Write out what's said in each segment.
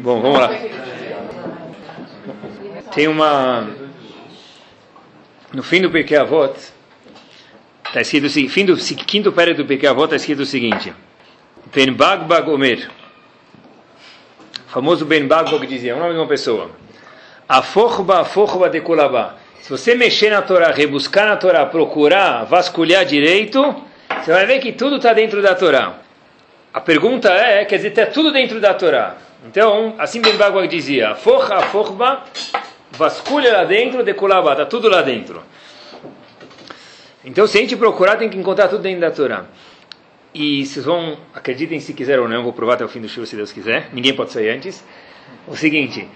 Bom, vamos lá. Tem uma. No fim do Pirkei Avot, está escrito o seguinte: fim do quinto período do Pirkei Avot está escrito o seguinte: Ben Bagbag Omer. O famoso Ben Bagbag dizia: é o nome de uma pessoa. Afochba, afochba de kulaba. Se você mexer na Torá, rebuscar na Torá, procurar, vasculhar direito, você vai ver que tudo está dentro da Torá. A pergunta é, quer dizer, está tudo dentro da Torá. Então, assim Ben Bagua dizia, forra, forba, vasculha lá dentro, decolava, está tudo lá dentro. Então, se a gente procurar, tem que encontrar tudo dentro da Torá. E vocês vão, acreditem se quiser ou não, vou provar até o fim do show se Deus quiser, ninguém pode sair antes. O seguinte,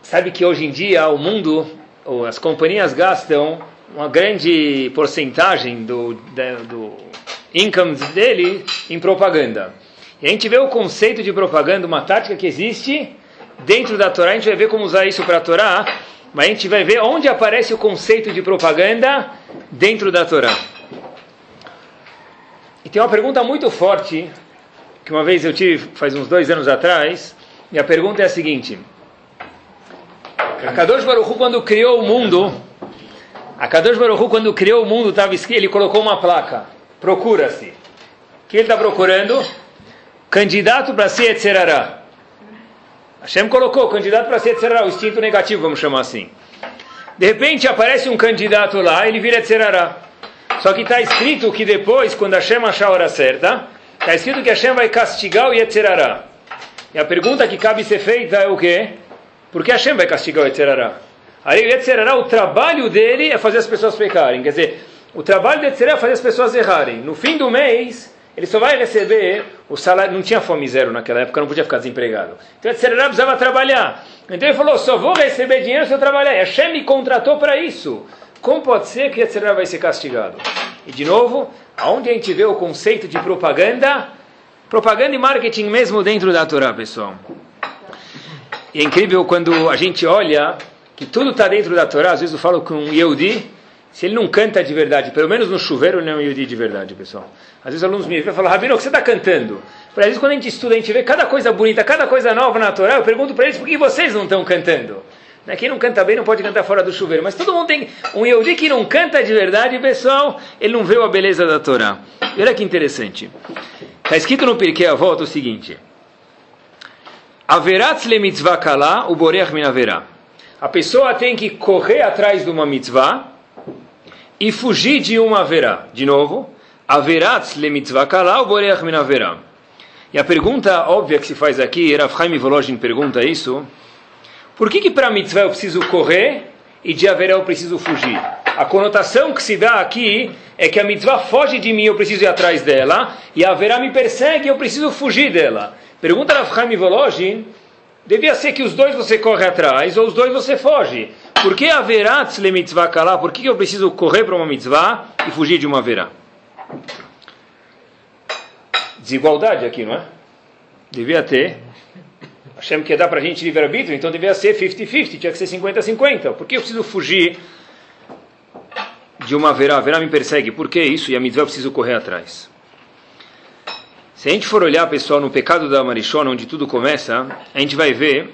sabe que hoje em dia o mundo, as companhias gastam uma grande porcentagem do, do income dele em propaganda. E a gente vê o conceito de propaganda, uma tática que existe dentro da Torá, a gente vai ver como usar isso para a Torá, mas a gente vai ver onde aparece o conceito de propaganda dentro da Torá. E tem uma pergunta muito forte, que uma vez eu tive, faz uns dois anos atrás, e a pergunta é a seguinte. A Kadosh Baruch Hu, quando criou o mundo, a Kadosh Baruch Hu, quando criou o mundo, ele colocou uma placa, procura-se. O que ele está procurando? Candidato para ser Etzerará. Hashem colocou candidato para ser Etzerará, o instinto negativo, vamos chamar assim. De repente aparece um candidato lá, ele vira Etzerará. Só que está escrito que depois, quando Hashem achar a hora certa, está escrito que Hashem vai castigar o Yetzerará. E a pergunta que cabe ser feita é o quê? Por que Hashem vai castigar o Yetzerará? Aí o Yetzerará, o trabalho dele é fazer as pessoas pecarem. Quer dizer, o trabalho do Yetzerará é fazer as pessoas errarem. No fim do mês, ele só vai receber o salário. Não tinha fome zero naquela época, não podia ficar desempregado. Então o Yetzerará precisava trabalhar. Então ele falou: só vou receber dinheiro se eu trabalhar. E Hashem me contratou para isso. Como pode ser que Yetzirah vai ser castigado? E de novo, aonde a gente vê o conceito de propaganda? Propaganda e marketing mesmo dentro da Torá, pessoal. E é incrível quando a gente olha que tudo está dentro da Torá. Às vezes eu falo com um Yehudi, se ele não canta de verdade, pelo menos no chuveiro ele não é um Yehudi de verdade, pessoal. Às vezes alunos me falam, Rabino, o que você está cantando? Às vezes quando a gente estuda, a gente vê cada coisa bonita, cada coisa nova na Torá, eu pergunto para eles, por que vocês não estão cantando? Né? Quem não canta bem não pode cantar fora do chuveiro. Mas todo mundo tem. Um Yehudi que não canta de verdade, pessoal, ele não vê a beleza da Torá. Olha que interessante. Está escrito no Pirkei Avot o seguinte: Averatz le mitzvah kala, o boreach min. A pessoa tem que correr atrás de uma mitzvah e fugir de uma haverá. De novo, Averatz le mitzvah kala, o boreach min averá. E a pergunta óbvia que se faz aqui, Rav Chaim Volozhin pergunta isso. Por que, que para mitzvah eu preciso correr e de haverá eu preciso fugir? A conotação que se dá aqui é que a mitzvah foge de mim, eu preciso ir atrás dela, e a haverá me persegue, eu preciso fugir dela. Pergunta Rav Chaim Volozhin, devia ser que os dois você corre atrás, ou os dois você foge. Por que haverá tzle mitzvah kalá? Por que eu preciso correr para uma mitzvah e fugir de uma haverá? Desigualdade aqui, não é? Devia ter Hashem quer dar para a gente livre-arbítrio, então devia ser 50-50, tinha que ser 50-50. Por que eu preciso fugir de uma verá? verá me persegue, por que isso? E a mitzvah eu preciso correr atrás. Se a gente for olhar, pessoal, no pecado da Marichona, onde tudo começa, a gente vai ver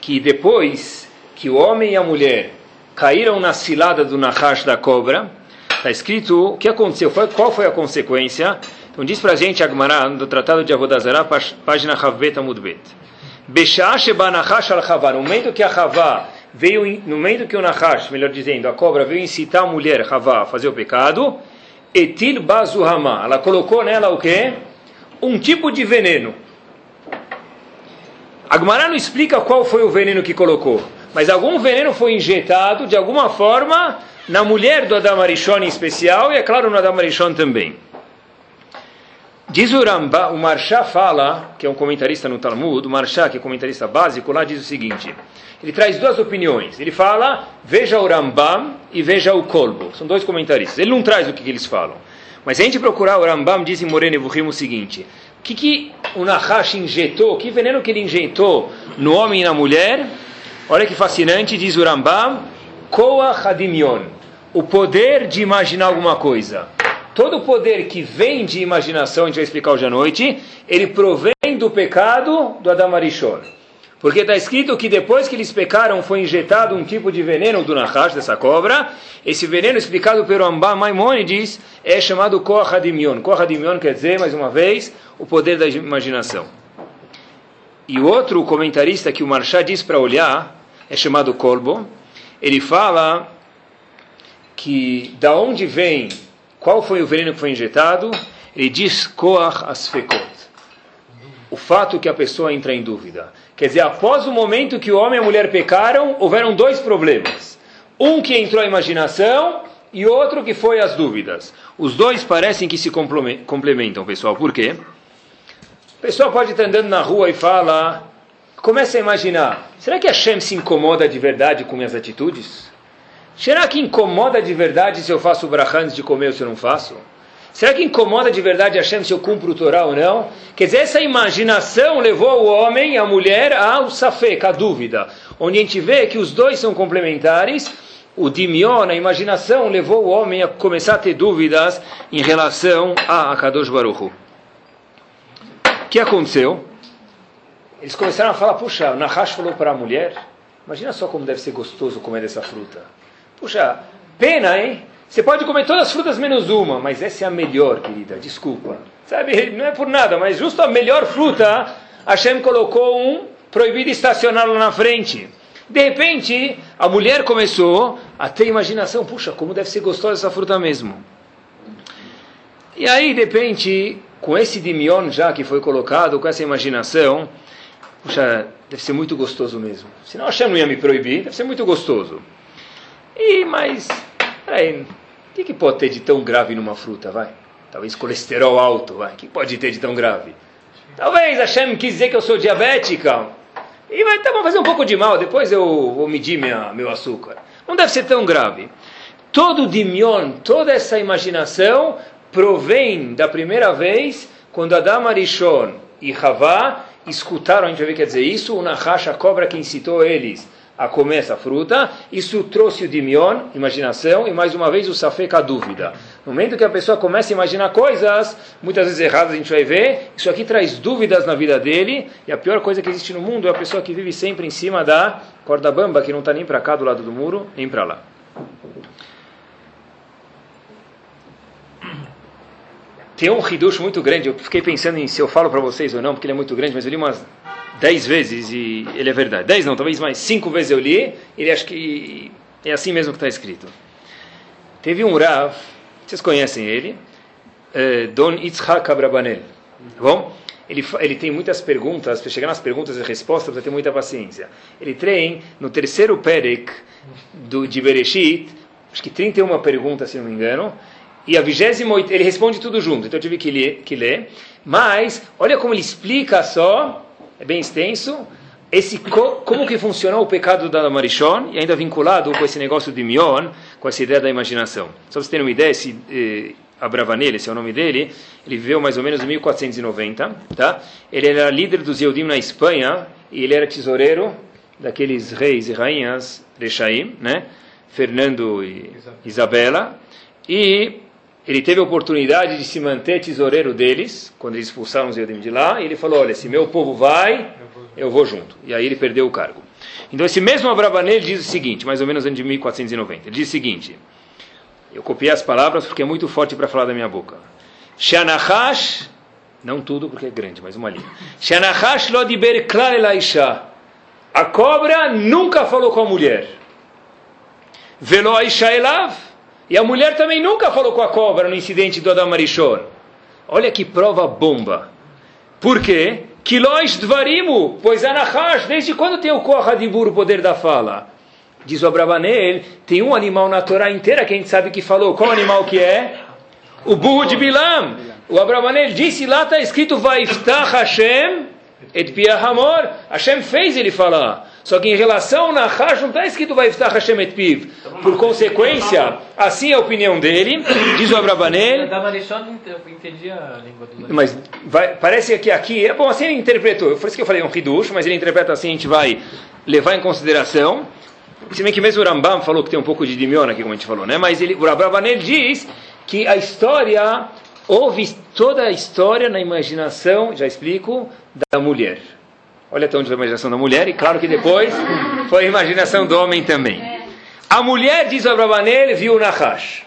que depois que o homem e a mulher caíram na cilada do Nahash da cobra, está escrito o que aconteceu, qual foi a consequência. Então diz para a gente Agmará, do Tratado de Avodazará, página Havbet Amudbet. No momento que a Havá veio, no momento que o Nahash, melhor dizendo, a cobra veio incitar a mulher Havá a fazer o pecado, etil bazuhama, ela colocou nela o quê? Um tipo de veneno. Agmará não explica qual foi o veneno que colocou, mas algum veneno foi injetado de alguma forma na mulher do Adam Arishon em especial e é claro no Adam Arishon também. Diz o Ramba, o Marsha fala, que é um comentarista no Talmud, o Marsha, que é comentarista básico, lá diz o seguinte: ele traz duas opiniões. Ele fala, veja o Rambam e veja o Kolbo. São dois comentaristas. Ele não traz o que, que eles falam. Mas a gente procurar o Rambam, diz em Moreno Evuhim o seguinte: o que, que o Nahash injetou, que veneno que ele injetou no homem e na mulher? Olha que fascinante, diz o Rambam, Koach Hadimion, o poder de imaginar alguma coisa todo o poder que vem de imaginação, a gente vai explicar hoje à noite, ele provém do pecado do Adam Arishon. Porque está escrito que depois que eles pecaram foi injetado um tipo de veneno do Nahash, dessa cobra. Esse veneno, explicado pelo Amba Maimonides, é chamado Koha Dimion. Koha Dimion quer dizer, mais uma vez, o poder da imaginação. E o outro comentarista que o Marchá diz para olhar, é chamado Kolbo, ele fala que da onde vem, qual foi o veneno que foi injetado, ele diz Koach Asfekot. O fato que a pessoa entra em dúvida. Quer dizer, após o momento que o homem e a mulher pecaram, houveram dois problemas. Um que entrou a imaginação e outro que foi as dúvidas. Os dois parecem que se complementam, pessoal. Por quê? O pessoal pode estar andando na rua e fala, começa a imaginar, será que a Shem se incomoda de verdade com minhas atitudes? Será que incomoda de verdade se eu faço brachá antes de comer ou se eu não faço? Será que incomoda de verdade a Hashem se eu cumpro o Torá ou não? Quer dizer, essa imaginação levou o homem e a mulher ao safek, a dúvida. Onde a gente vê que os dois são complementares. O dimion, a imaginação, levou o homem a começar a ter dúvidas em relação a Akadosh Baruch O que aconteceu? Eles começaram a falar, puxa, o Nahash falou para a mulher, imagina só como deve ser gostoso comer dessa fruta. Puxa, pena, hein? Você pode comer todas as frutas menos uma, mas essa é a melhor, querida, desculpa. Sabe, não é por nada, mas justo a melhor fruta, Hashem colocou um proibido estacionar lá na frente. De repente, a mulher começou a ter imaginação, puxa, como deve ser gostosa essa fruta mesmo. E aí, de repente, com esse dimion já que foi colocado, com essa imaginação, puxa, deve ser muito gostoso mesmo. Senão Hashem não ia me proibir, deve ser muito gostoso. E, mas, peraí, o que, que pode ter de tão grave numa fruta, vai? Talvez colesterol alto, vai. O que pode ter de tão grave? Talvez Hashem quis dizer que eu sou diabética. E vai, tá, vou fazer um pouco de mal, depois eu vou medir minha, meu açúcar. Não deve ser tão grave. Todo dimion, toda essa imaginação provém da primeira vez quando Adam Arishon e Havá escutaram, a gente vai ver que quer dizer isso, o Nahash, a cobra que incitou eles a comer essa fruta, isso trouxe o dimion, imaginação, e mais uma vez o safek, a dúvida. No momento que a pessoa começa a imaginar coisas, muitas vezes erradas, a gente vai ver, isso aqui traz dúvidas na vida dele, e a pior coisa que existe no mundo é a pessoa que vive sempre em cima da corda bamba, que não está nem para cá do lado do muro, nem para lá. Tem um hidush muito grande, eu fiquei pensando em se eu falo para vocês ou não, porque ele é muito grande, mas eu li umas dez vezes e ele é verdade. Dez não, talvez mais cinco vezes eu li, ele acho que é assim mesmo que está escrito. Teve um Rav, vocês conhecem ele, uh, Don Yitzhak Abrabanel, tá bom? Ele, ele tem muitas perguntas, para chegar nas perguntas e respostas precisa ter muita paciência. Ele tem, no terceiro Perek do, de Bereshit, acho que 31 perguntas, se não me engano, e a vigésima ele responde tudo junto, então eu tive que ler, que ler. Mas, olha como ele explica só é bem extenso. Esse como que funcionou o pecado da Marishon e ainda vinculado com esse negócio de Mion, com essa ideia da imaginação. Só para vocês terem uma ideia, esse eh, Abravanel, esse é o nome dele, ele viveu mais ou menos em 1490, tá? Ele era líder dos Yehudim na Espanha e ele era tesoureiro daqueles reis e rainhas Rechaim, né? Fernando e Isabela. E ele teve a oportunidade de se manter tesoureiro deles, quando eles expulsaram os Yodim de lá, e ele falou, olha, se meu povo vai, eu vou junto. E aí ele perdeu o cargo. Então esse mesmo Abravanel diz o seguinte, mais ou menos em 1490, ele diz o seguinte, eu copiei as palavras porque é muito forte para falar da minha boca. Shanachash, não tudo porque é grande, mas uma linha. Shanachash lo diber klal A cobra nunca falou com a mulher. Velo aisha elav. E a mulher também nunca falou com a cobra no incidente do Adam Arishon. Olha que prova bomba. Por quê? Kilosh dvarimu, pois Anahash, desde quando tem o Koha Dibur, o poder da fala? Diz o Abravanel, tem um animal na Torá inteira que a gente sabe que falou. Qual animal que é? O burro de Bilam. O Abravanel disse lá, está escrito, Vaiftach Hashem et Piahamor. Hashem fez ele falar. Só que em relação ao Nahash não está escrito vai estar Hashem et Piv. Por consequência, assim é a opinião dele, diz o Abravanel. Mas vai, parece que aqui, é bom, assim ele interpretou. Foi isso que eu falei, um Hidush, mas ele interpreta assim, a gente vai levar em consideração. Se bem que mesmo o Rambam falou que tem um pouco de Dimion aqui, como a gente falou, né? Mas ele, o Abravanel diz que a história houve toda a história na imaginação, já explico, da mulher. Olha até onde foi a imaginação da mulher, e claro que depois foi a imaginação do homem também. A mulher, diz Abravanel, viu o Nahash.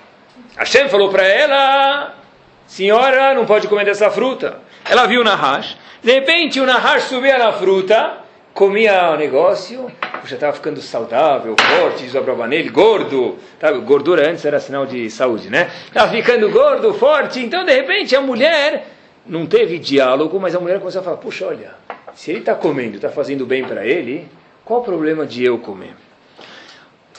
Hashem falou para ela, senhora, não pode comer dessa fruta. Ela viu o Nahash. De repente, o Nahash subia na fruta, comia o negócio, já estava ficando saudável, forte, diz Abravanel, gordo. Tá, gordura antes era sinal de saúde, né? Estava ficando gordo, forte. Então, de repente, a mulher não teve diálogo, mas a mulher começou a falar: puxa, olha, se ele está comendo, está fazendo bem para ele, qual o problema de eu comer?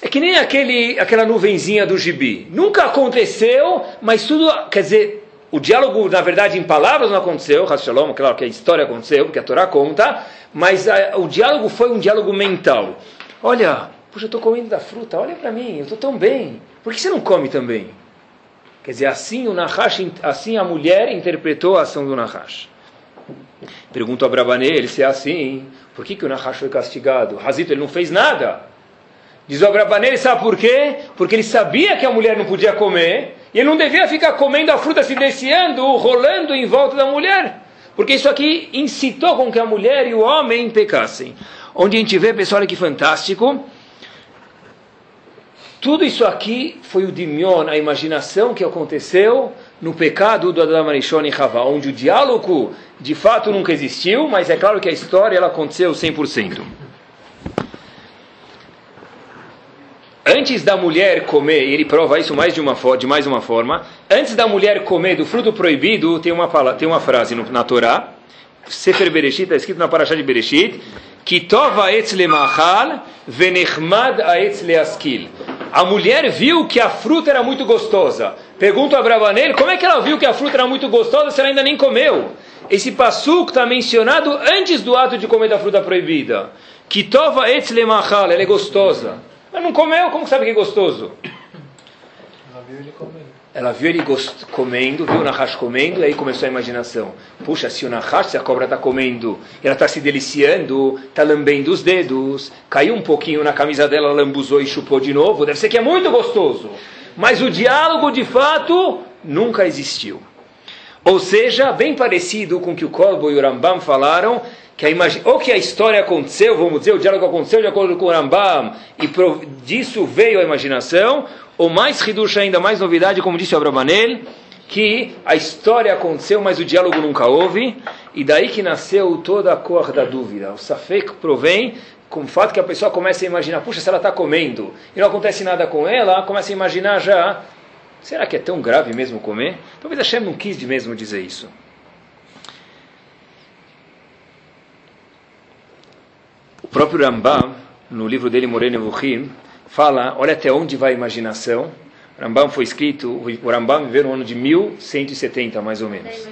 É que nem aquele, aquela nuvenzinha do gibi. Nunca aconteceu, mas tudo, quer dizer, o diálogo, na verdade, em palavras não aconteceu, Shalom, claro que a história aconteceu, porque a Torá conta, mas a, o diálogo foi um diálogo mental. Olha, puxa, eu estou comendo da fruta, olha para mim, eu estou tão bem. Por que você não come também? Quer dizer, assim o Nahash, assim a mulher interpretou a ação do Nahash. Pergunto a Brabanel, se é assim, por que, que o Nahash foi castigado? Hazito, ele não fez nada. Diz o Abrabanel, sabe por quê? Porque ele sabia que a mulher não podia comer, e ele não devia ficar comendo a fruta, se desciando, rolando em volta da mulher. Porque isso aqui incitou com que a mulher e o homem pecassem. Onde a gente vê, pessoal, que fantástico. Tudo isso aqui foi o dimion, a imaginação que aconteceu no pecado do Adam Arishon e Havá, onde o diálogo de fato nunca existiu, mas é claro que a história ela aconteceu 100%. antes da mulher comer, e ele prova isso mais de, uma, de mais uma forma, antes da mulher comer do fruto proibido, tem uma, tem uma frase no, na Torá, Sefer Bereshit, está escrito na Parashá de Bereshit, Kitov aetz lemachal venechmad aetz leaskil. A mulher viu que a fruta era muito gostosa. Pergunta a Bravanel, como é que ela viu que a fruta era muito gostosa se ela ainda nem comeu? Esse passuco está mencionado antes do ato de comer da fruta proibida. Kitov aetz lemachal, ela é gostosa. Mas não comeu, como sabe que é gostoso? Ela viu ele comendo. Ela viu ele comendo, viu o Nahash comendo, e aí começou a imaginação. Puxa, se o Nahash, se a cobra está comendo, ela está se deliciando, está lambendo os dedos, caiu um pouquinho na camisa dela, lambuzou e chupou de novo, deve ser que é muito gostoso. Mas o diálogo, de fato, nunca existiu. Ou seja, bem parecido com o que o Kolbo e o Rambam falaram, que a imag... ou que a história aconteceu, vamos dizer, o diálogo aconteceu de acordo com o Rambam, e disso veio a imaginação, ou mais Hidush ainda, mais novidade, como disse o Abravanel, que a história aconteceu, mas o diálogo nunca houve, e daí que nasceu toda a cor da dúvida. O Safek provém com o fato que a pessoa começa a imaginar, puxa, se ela está comendo e não acontece nada com ela, começa a imaginar já, será que é tão grave mesmo comer? Talvez a Shem não quis de mesmo dizer isso. O próprio Rambam, no livro dele Moreno Evuchim, fala, olha até onde vai a imaginação. O Rambam foi escrito, o Rambam viveu no ano de 1170, mais ou menos.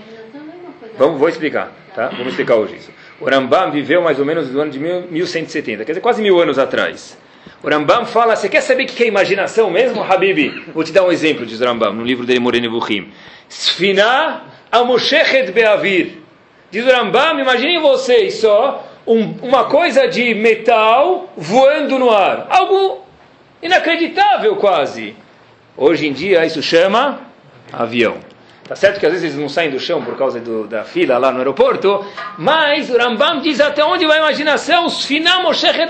Vamos, vou explicar, tá? Vamos explicar hoje isso. O Rambam viveu mais ou menos no ano de 1170, quer dizer, quase mil anos atrás. O Rambam fala, você quer saber o que é imaginação mesmo, Habibi? Vou te dar um exemplo, diz o Rambam, no livro dele Moreno Evuchim. Sfina amoshechet beavir. Diz o Rambam, imaginem vocês só um, uma coisa de metal voando no ar. Algo inacreditável quase. Hoje em dia isso chama avião. Tá certo que às vezes eles não saem do chão por causa do, da fila lá no aeroporto, mas o Rambam diz até onde vai a imaginação, os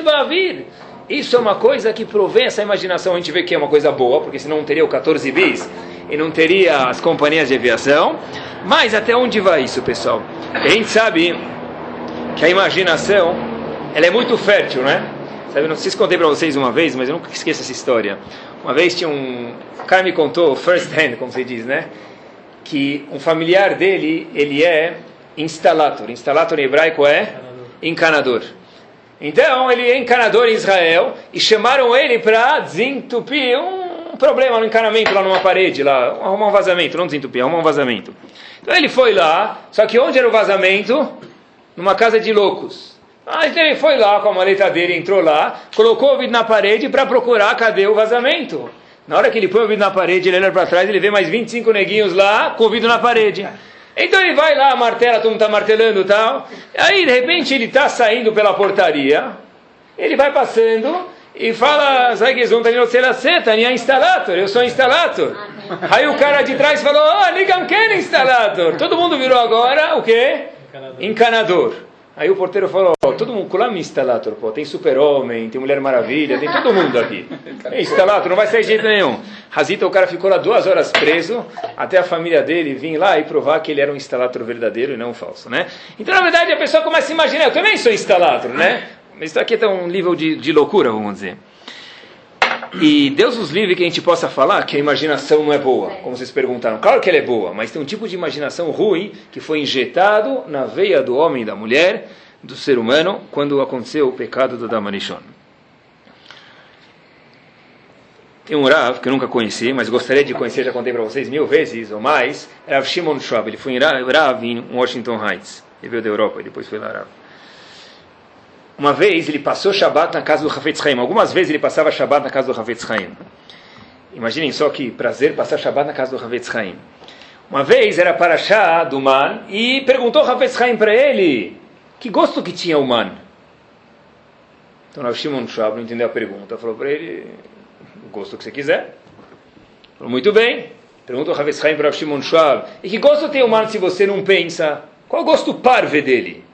bavir. Isso é uma coisa que provém essa imaginação. A gente vê que é uma coisa boa, porque senão não teria o 14 bis e não teria as companhias de aviação. Mas até onde vai isso, pessoal? A gente sabe que a imaginação ela é muito fértil, né? Sabe, não sei se contei para vocês uma vez, mas eu nunca esqueço essa história. Uma vez tinha um, o cara me contou first hand, como se diz, né? Que um familiar dele ele é instalator. Instalator em hebraico é encanador. Então ele é encanador em Israel e chamaram ele para desentupir um problema no encanamento lá numa parede, lá arrumar um vazamento, não desentupir, arrumar um vazamento. Então ele foi lá, só que onde era o vazamento? numa casa de loucos. Aí então ele foi lá com a maleta dele, entrou lá, colocou o ouvido na parede para procurar cadê o vazamento. Na hora que ele põe o ouvido na parede, ele olha para trás, ele vê mais 25 neguinhos lá com o ouvido na parede. Então ele vai lá, martela, todo mundo está martelando e tal. Aí de repente ele está saindo pela portaria, ele vai passando e fala, instalator, eu sou instalator. Aí o cara de trás falou, oh, ligam quem instalador? Todo mundo virou agora o quê? Encanador. Encanador. Aí o porteiro falou, oh, todo mundo, lá me instalador, pô, tem super-homem, tem Mulher Maravilha, tem todo mundo aqui. É não vai sair de jeito nenhum. Razita, o cara ficou lá duas horas preso, até a família dele vir lá e provar que ele era um instalador verdadeiro e não um falso, né? Então, na verdade, a pessoa começa a imaginar, eu também sou instalador, né? Mas isso aqui é um nível de, de loucura, vamos dizer. E Deus nos livre que a gente possa falar que a imaginação não é boa, como vocês perguntaram. Claro que ela é boa, mas tem um tipo de imaginação ruim que foi injetado na veia do homem e da mulher, do ser humano, quando aconteceu o pecado do Damarishon. Tem um Rav que eu nunca conheci, mas gostaria de conhecer, já contei para vocês mil vezes ou mais. Rav Shimon Schwab, ele foi em Rav em Washington Heights. Ele veio da Europa e depois foi lá Rav. Uma vez ele passou Shabat na casa do Hafetz Haim. Algumas vezes ele passava Shabat na casa do Hafetz Haim. Imaginem só que prazer passar Shabat na casa do Hafetz Haim. Uma vez era para Shah do man e perguntou Hafetz Haim para ele que gosto que tinha o man. Então o Shimon Shab não entendeu a pergunta. Falou para ele, o gosto que você quiser. Falou, muito bem. Perguntou Hafetz Haim para Shimon Shab, e que gosto tem o man se você não pensa? Qual o gosto parve dele?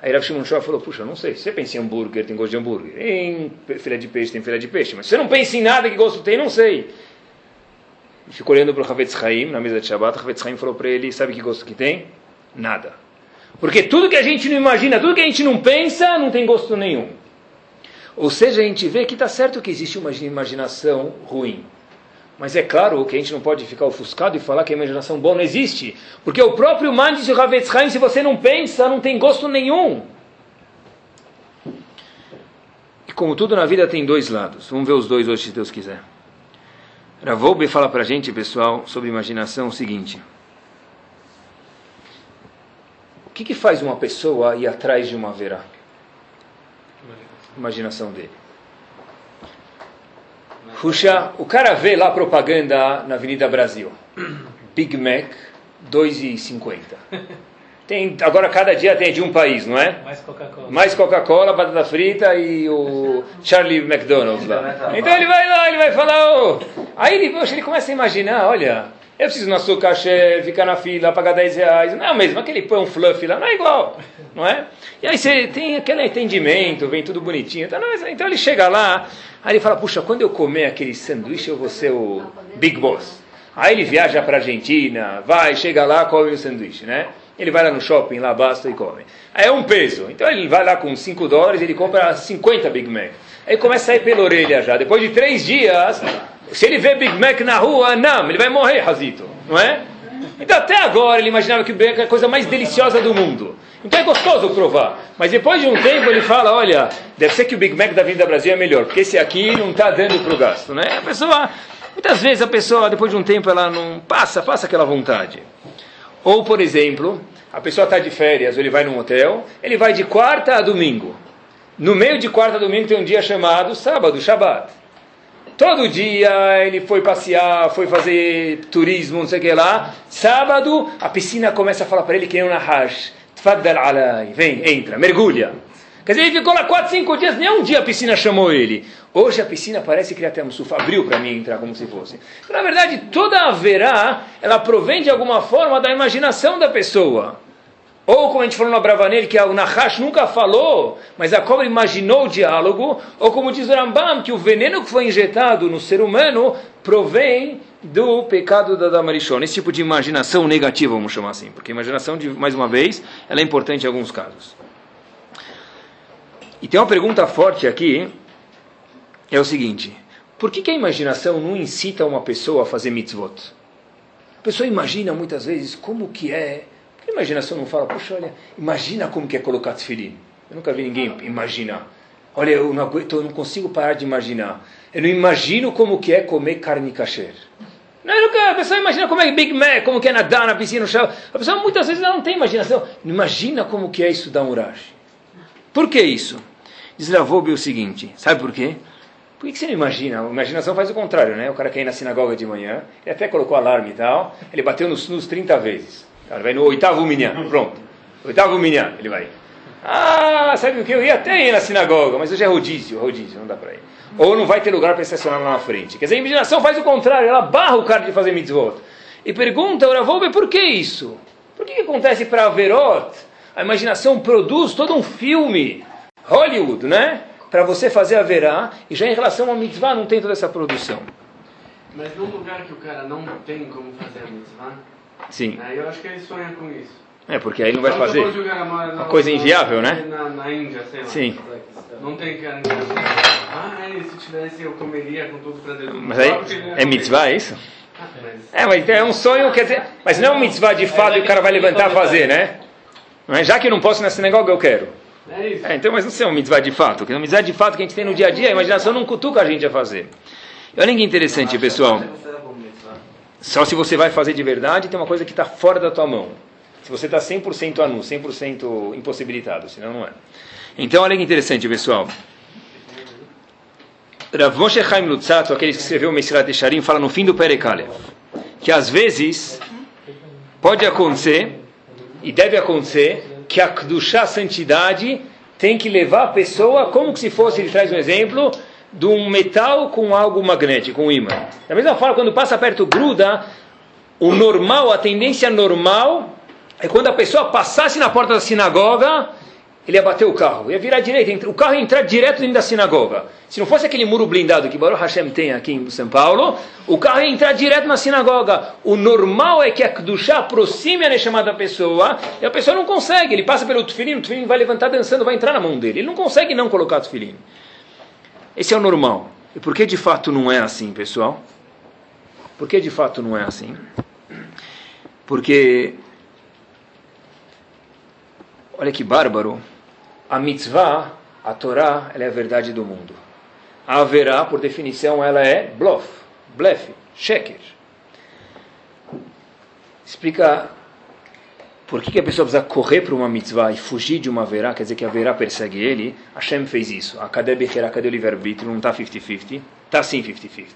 Aí Rav Shimon Shua falou, puxa, não sei, você pensa em hambúrguer, tem gosto de hambúrguer. Em filé de peixe, tem filé de peixe. Mas você não pensa em nada que gosto tem, não sei. E ficou olhando para o Havetz Haim, na mesa de Shabbat. O Havetz Haim falou para ele, sabe que gosto que tem? Nada. Porque tudo que a gente não imagina, tudo que a gente não pensa, não tem gosto nenhum. Ou seja, a gente vê que está certo que existe uma imaginação ruim. Mas é claro que a gente não pode ficar ofuscado e falar que a imaginação boa não existe. Porque o próprio Man disse o Havetz Haim, se você não pensa, não tem gosto nenhum. E como tudo na vida tem dois lados. Vamos ver os dois hoje, se Deus quiser. Ravolbe fala para a gente, pessoal, sobre imaginação o seguinte. O que, que faz uma pessoa ir atrás de uma verá? Imaginação dele. Puxa, o cara vê lá propaganda na Avenida Brasil. Big Mac, 2,50. Tem, agora cada dia tem de um país, não é? Mais Coca-Cola. Mais Coca-Cola, batata frita e o Charlie McDonald's lá. Então ele vai lá, ele vai falar, oh. aí ele, poxa, ele começa a imaginar, olha, eu preciso no açúcar cachê, ficar na fila, pagar 10 reais. Não é mesmo, aquele pão fluffy lá, não é igual, não é? E aí você tem aquele entendimento, vem tudo bonitinho. Então, não, então ele chega lá, Aí ele fala, puxa, quando eu comer aquele sanduíche, eu vou ser o Big Boss. Aí ele viaja para Argentina, vai, chega lá, come o sanduíche, né? Ele vai lá no shopping, lá basta e come. Aí é um peso. Então ele vai lá com 5 dólares, ele compra 50 Big Mac. Aí começa a sair pela orelha já. Depois de três dias, se ele vê Big Mac na rua, não, ele vai morrer, Razito, não é? Então até agora ele imaginava que o Big Mac é a coisa mais deliciosa do mundo. Então é gostoso provar. Mas depois de um tempo ele fala, olha, deve ser que o Big Mac da Vinda Brasil é melhor, porque esse aqui não está dando para o gasto. Né? A pessoa, muitas vezes a pessoa, depois de um tempo, ela não passa, passa aquela vontade. Ou, por exemplo, a pessoa está de férias, ou ele vai num hotel, ele vai de quarta a domingo. No meio de quarta a domingo tem um dia chamado sábado, Shabat. Todo dia ele foi passear, foi fazer turismo, não sei o que lá. Sábado, a piscina começa a falar para ele que é um Nahash. Tfaddal alai, vem, entra, mergulha. Quer dizer, ele ficou lá 4, 5 dias, nem um dia a piscina chamou ele. Hoje a piscina parece que até Musuf abriu para mim entrar como se fosse. Na verdade, toda a verá, ela provém de alguma forma da imaginação da pessoa. Ou como a gente falou no Bravanel, que o Nahash nunca falou, mas a cobra imaginou o diálogo. Ou como diz o Rambam, que o veneno que foi injetado no ser humano provém do pecado da Damarishon. Esse tipo de imaginação negativa, vamos chamar assim. Porque imaginação, de, mais uma vez, ela é importante em alguns casos. E tem uma pergunta forte aqui, é o seguinte. Por que, que a imaginação não incita uma pessoa a fazer mitzvot? A pessoa imagina muitas vezes como que é... A imaginação não fala, puxa, olha, imagina como que é colocar tefilim. Eu nunca vi ninguém imaginar. Olha, eu não, aguento, eu não consigo parar de imaginar. Eu não imagino como que é comer carne kasher. Não, a pessoa imagina como é Big Mac, como que é nadar na piscina, no chão. A pessoa muitas vezes não tem imaginação. Não imagina como que é estudar Urash. Por que isso? Diz Lavobe o seguinte, sabe por quê? Por que, que você não imagina? A imaginação faz o contrário, né? O cara quer ir na sinagoga de manhã, ele até colocou alarme e tal, ele bateu nos snus 30 vezes. Ele vai no oitavo minhã, pronto. Oitavo minhã, ele vai. Ah, sabe o que? Eu ia até ir na sinagoga, mas hoje é rodízio, rodízio, não dá para ir. Ou não vai ter lugar para estacionar lá na frente. Quer dizer, a imaginação faz o contrário, ela barra o cara de fazer mitzvot. E pergunta, Uravolbe, por que isso? Por que, que acontece para Averot? A imaginação produz todo um filme, Hollywood, né? Para você fazer a verá, e já em relação ao mitzvah não tem toda essa produção. Mas num lugar que o cara não tem como fazer a mitzvah, Sim. aí eu acho que ele sonha com isso. É, porque aí não vai Só fazer. uma, uma coisa inviável, né? Na, na Índia, sei lá. Sim. Não tem cara que Ah, é, se tivesse eu comeria com todo prazer. Mas aí, que é mitzvah, é isso? Ah, mas- É, mas é um sonho, quer dizer, mas não é um mitzvah de fato e o cara vai levantar a fazer, né? É? Já que eu não posso na sinagoga, eu quero. É isso. É, então, mas não sei um mitzvah de fato. Um mitzvah de fato que a gente tem no dia a dia, a imaginação não cutuca a gente a fazer. Olha que interessante, pessoal. Só se você vai fazer de verdade, tem uma coisa que está fora da tua mão. Se você está 100% anu, 100% impossibilitado, senão não é. Então, olha que interessante, pessoal. Rav Moshe Chaim Lutzato, aquele que escreveu o Mesirat Esharim, fala no fim do Perekalev, que às vezes pode acontecer, e deve acontecer, que a Kedushá, santidade, tem que levar a pessoa como que se fosse, ele traz um exemplo, de um metal com algo magnético, um ímã. Da mesma forma, quando passa perto, gruda, o normal, a tendência normal, é quando a pessoa passasse na porta da sinagoga, ele ia bater o carro, ia virar direito, o carro ia entrar direto dentro da sinagoga. Se não fosse aquele muro blindado que Baruch Hashem tem aqui em São Paulo, o carro ia entrar direto na sinagoga. O normal é que a Kedushá aproxime a Neshama da pessoa, e a pessoa não consegue, ele passa pelo tefilim, o tefilim vai levantar dançando, vai entrar na mão dele. Ele não consegue não colocar o tefilim. Esse é o normal. E por que de fato não é assim, pessoal? Por que de fato não é assim? Porque, olha que bárbaro, a mitzvah, a Torá, ela é a verdade do mundo. A haverá, por definição, ela é bluff, blefe, sheker. Explica por que, que a pessoa precisa correr para uma mitzvah e fugir de uma verá, quer dizer que a verá persegue ele. Hashem fez isso. A cadê Bechera, cadê o livre-arbítrio? Não está 50-50? Está sim 50-50.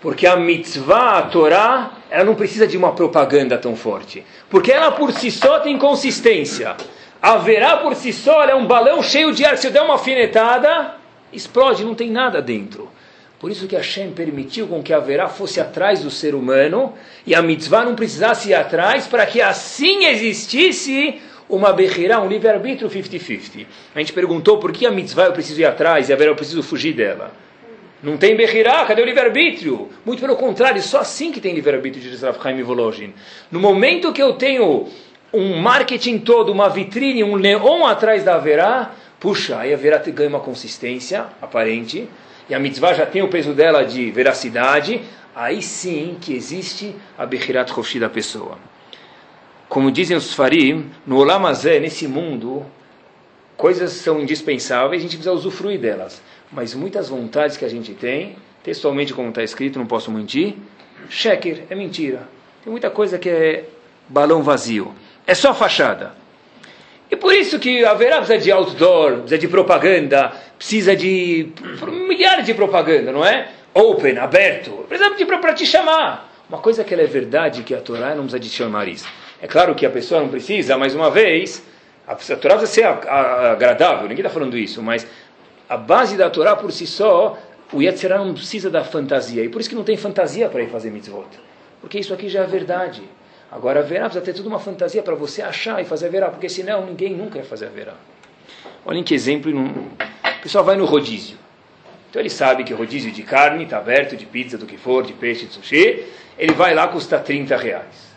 Porque a mitzvah, a Torá, ela não precisa de uma propaganda tão forte. Porque ela por si só tem consistência. A verá por si só é um balão cheio de ar. Se eu der uma alfinetada, explode, não tem nada dentro. Por isso que Hashem permitiu com que a verá fosse atrás do ser humano e a mitzvah não precisasse ir atrás para que assim existisse uma berrirá, um livre-arbítrio 50-50. A gente perguntou por que a mitzvah eu preciso ir atrás e a verá eu preciso fugir dela. Não tem berrirá, cadê o livre-arbítrio? Muito pelo contrário, só assim que tem livre-arbítrio, diz Rav Chaim. No momento que eu tenho um marketing todo, uma vitrine, um neon atrás da verá, puxa, aí a verá ganha uma consistência aparente, e a mitzvah já tem o peso dela de veracidade, aí sim que existe a Bechirat Roshi da pessoa. Como dizem os Farim, no Olamazé, nesse mundo, coisas são indispensáveis, a gente precisa usufruir delas. Mas muitas vontades que a gente tem, textualmente como está escrito, não posso mentir, sheker, é mentira. Tem muita coisa que é balão vazio. É só fachada. E por isso que haverá precisa de outdoor, precisa de propaganda, precisa de milhares de propaganda, não é? Open, aberto, precisa de para te chamar. Uma coisa que ela é verdade, que a Torá não precisa de chamar isso. É claro que a pessoa não precisa, mais uma vez, a Torá precisa ser agradável, ninguém está falando isso, mas a base da Torá por si só, o Yetzirah não precisa da fantasia, e por isso que não tem fantasia para ir fazer mitzvot. Porque isso aqui já é verdade. Agora, verá precisa ter tudo uma fantasia para você achar e fazer verá, porque senão ninguém nunca ia fazer verá. Olhem que exemplo. O pessoal vai no rodízio. Então ele sabe que rodízio de carne está aberto, de pizza, do que for, de peixe, de sushi. Ele vai lá, custa 30 reais.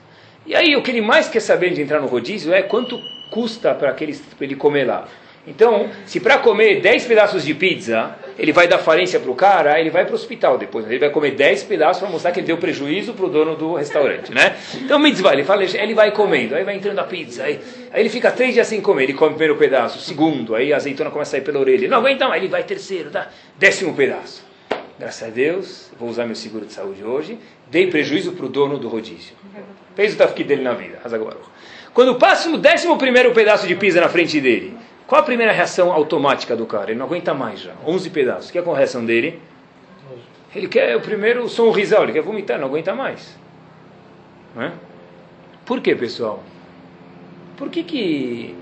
E aí o que ele mais quer saber de entrar no rodízio é quanto custa para ele comer lá. Então, se para comer 10 pedaços de pizza, ele vai dar falência para o cara, ele vai para o hospital depois. Ele vai comer 10 pedaços para mostrar que ele deu prejuízo para o dono do restaurante, né? Então, mitzvah, ele, fala, ele vai comendo, aí vai entrando a pizza, aí, aí ele fica três dias sem comer, ele come primeiro pedaço, segundo, aí a azeitona começa a sair pela orelha. Não aguenta mais, ele vai terceiro, tá? décimo pedaço. Graças a Deus, vou usar meu seguro de saúde hoje, dei prejuízo para o dono do rodízio. Fez o tafki dele na vida, Quando passa o décimo primeiro pedaço de pizza na frente dele, qual a primeira reação automática do cara? Ele não aguenta mais já. 11 pedaços. O que é a reação dele? Ele quer o primeiro sorrisal, ele quer vomitar, não aguenta mais. Não é? Por que, pessoal? Por que, que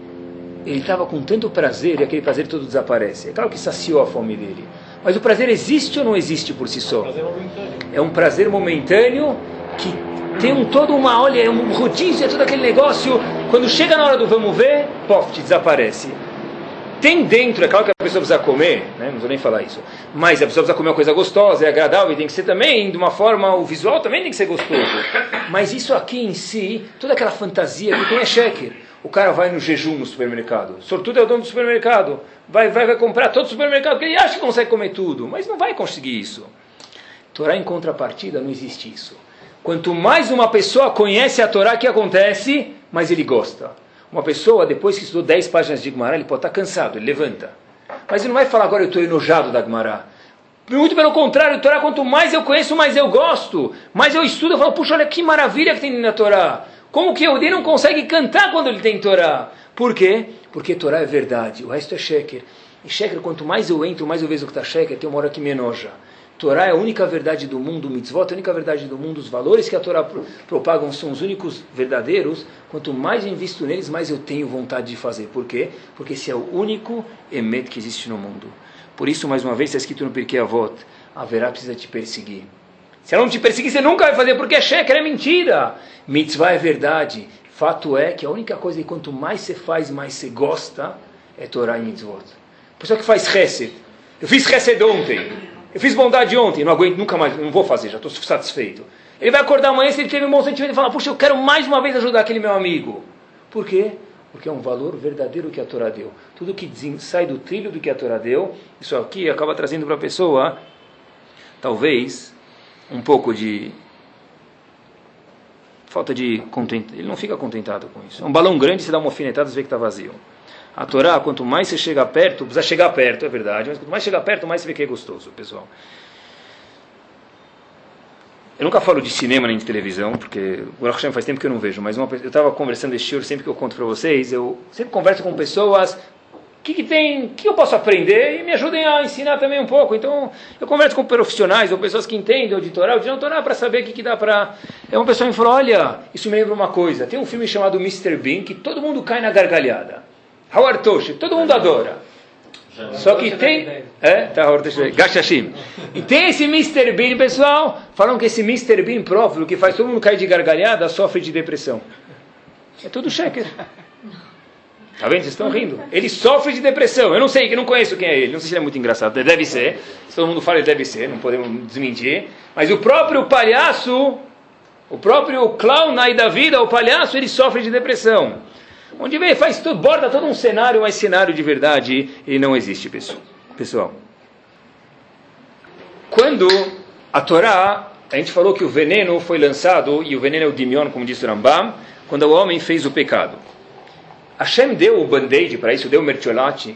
ele estava com tanto prazer e aquele prazer todo desaparece. É claro que saciou a fome dele. Mas o prazer existe ou não existe por si só? É um prazer momentâneo que tem um, todo uma, olha, é um rodízio, é todo aquele negócio. Quando chega na hora do vamos ver, pof, desaparece. Tem dentro, é claro que a pessoa precisa comer, né? não vou nem falar isso, mas a pessoa precisa comer uma coisa gostosa, é agradável, e tem que ser também, de uma forma, o visual também tem que ser gostoso. Mas isso aqui em si, toda aquela fantasia que tem é sheker. O cara vai no jejum no supermercado, sortudo é o dono do supermercado, vai, vai, vai comprar todo o supermercado, porque ele acha que consegue comer tudo, mas não vai conseguir isso. Torá em contrapartida não existe isso. Quanto mais uma pessoa conhece a Torá, que acontece? Mais ele gosta. Uma pessoa, depois que estudou 10 páginas de Gemara, ele pode estar cansado, ele levanta. Mas ele não vai falar agora eu estou enojado da Gemara. Muito pelo contrário, a Torá, quanto mais eu conheço, mais eu gosto. Mais eu estudo, eu falo, puxa, olha que maravilha que tem na Torá. Como que Yehudi não consegue cantar quando ele tem Torá? Por quê? Porque Torá é verdade, o resto é sheker. E sheker, quanto mais eu entro, mais eu vejo que está sheker, tem uma hora que me enoja. Torá é a única verdade do mundo, mitzvot é a única verdade do mundo, os valores que a Torá propagam são os únicos verdadeiros. Quanto mais invisto neles, mais eu tenho vontade de fazer. Por quê? Porque esse é o único emet que existe no mundo. Por isso, mais uma vez, está escrito no Pirkei Avot, haverá precisa te perseguir. Se ela não te perseguir, você nunca vai fazer, porque é sheker, é mentira. Mitzvah é verdade. Fato é que a única coisa que quanto mais você faz, mais você gosta, é Torá e mitzvot. Por isso é que faz chesed. Eu fiz chesed ontem. Eu fiz bondade ontem, não aguento nunca mais, não vou fazer, já estou satisfeito. Ele vai acordar amanhã, se ele teve um bom sentimento, e falar, puxa, eu quero mais uma vez ajudar aquele meu amigo. Por quê? Porque é um valor verdadeiro que a Torá deu. Tudo que sai do trilho do que a Torá deu, isso aqui acaba trazendo para a pessoa, talvez, um pouco de falta de contentamento. Ele não fica contentado com isso. É um balão grande, você dá uma alfinetada, você vê que está vazio. A Torá, quanto mais você chega perto, precisa chegar perto, é verdade, mas quanto mais chega perto, mais você vê que é gostoso, pessoal. Eu nunca falo de cinema nem de televisão, porque o Hashem faz tempo que eu não vejo, mas uma, eu estava conversando esse shiur, sempre que eu conto para vocês, eu sempre converso com pessoas, o que, que tem, que eu posso aprender e me ajudem a ensinar também um pouco. Então, eu converso com profissionais ou pessoas que entendem o de Torá, o de Torá, para saber o que, que dá para... É uma pessoa me falou, olha, isso me lembra uma coisa, tem um filme chamado Mr. Bean, que todo mundo cai na gargalhada. Howard Tosh, todo mundo adora. Só que tem. É, tá, Gashashim. E tem esse Mr. Bean, pessoal. Falam que esse Mr. Bean próprio, que faz todo mundo cair de gargalhada, sofre de depressão. É tudo checker. Tá vendo? Vocês estão rindo. Ele sofre de depressão. Eu não sei, eu não conheço quem é ele. Não sei se ele é muito engraçado. Deve ser. Se todo mundo fala, ele deve ser. Não podemos desmentir. Mas o próprio palhaço, o próprio clown aí da vida, o palhaço, ele sofre de depressão. Onde vem, faz tudo, borda todo um cenário, mas cenário de verdade ele não existe, pessoal. Quando a Torá, a gente falou que o veneno foi lançado, e o veneno é o dimion, como disse o Rambam, quando o homem fez o pecado. Hashem deu o band-aid para isso, deu o mertiolate.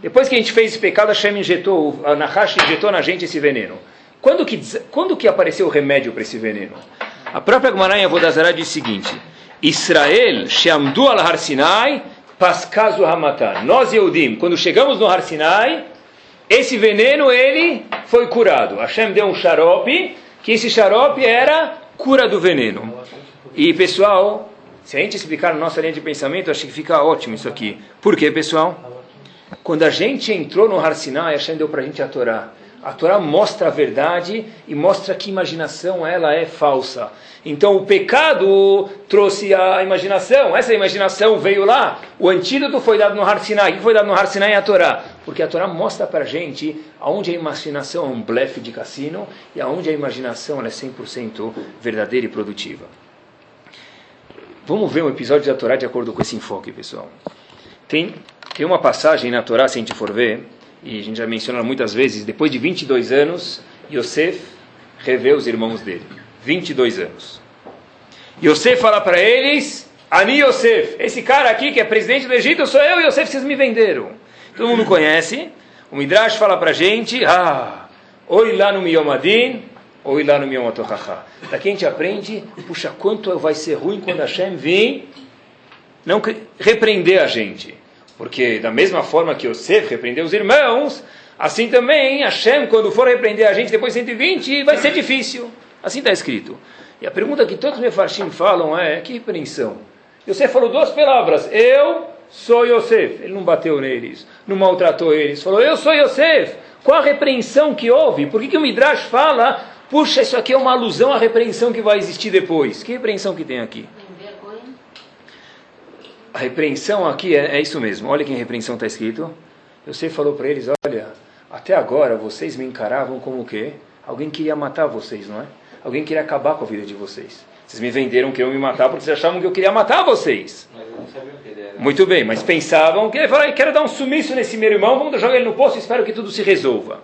Depois que a gente fez esse pecado, Hashem injetou, a Nahash injetou na gente esse veneno. Quando que, quando que apareceu o remédio para esse veneno? A própria Gemara Vodazara diz o seguinte... Israel, Shamdu al Har Sinai, Paskazu Hamatar. Nós, Yehudim, quando chegamos no Har Sinai, esse veneno, ele foi curado. Hashem deu um xarope, que esse xarope era cura do veneno. E, pessoal, se a gente explicar na nossa linha de pensamento, acho que fica ótimo isso aqui. Por quê, pessoal? Quando a gente entrou no Har Sinai, Hashem deu para a gente a Torá. A Torá mostra a verdade e mostra que imaginação ela é falsa. Então o pecado trouxe a imaginação, essa imaginação veio lá. O antídoto foi dado no Har Sinai. O que foi dado no Har Sinai é a Torá. Porque a Torá mostra para gente aonde a imaginação é um blefe de cassino e aonde a imaginação é 100% verdadeira e produtiva. Vamos ver um episódio da Torá de acordo com esse enfoque, pessoal. Tem, tem uma passagem na Torá, se a gente for ver, e a gente já menciona muitas vezes, depois de 22 anos, Yosef revê os irmãos dele. 22 anos. Yosef fala para eles, Ani Yosef, esse cara aqui que é presidente do Egito, sou eu, Yosef, vocês me venderam. Todo mundo conhece. O Midrash fala para a gente, ah, oi lá no Miyomadin, oi lá no Miyomatochacha. Daqui a gente aprende, puxa, quanto vai ser ruim quando Hashem vir não repreender a gente. Porque da mesma forma que Yosef repreendeu os irmãos, assim também Hashem, quando for repreender a gente depois de 120, vai ser difícil. Assim está escrito. E a pergunta que todos os mefarshim falam é, que repreensão? Yosef falou duas palavras, eu sou Yosef. Ele não bateu neles, não maltratou eles. Falou, eu sou Yosef. Qual a repreensão que houve? Por que, que o Midrash fala, puxa, isso aqui é uma alusão à repreensão que vai existir depois? Que repreensão que tem aqui? A repreensão aqui é, é isso mesmo. Olha que em repreensão está escrito. Yosef falou para eles, olha, até agora vocês me encaravam como o quê? Alguém queria matar vocês, não é? Alguém queria acabar com a vida de vocês. Vocês me venderam que eu me matar porque vocês achavam que eu queria matar vocês. Mas eu não sabia o que ele era. Muito bem, mas pensavam que ele falou, quero dar um sumiço nesse meu irmão, vamos jogar ele no poço e espero que tudo se resolva.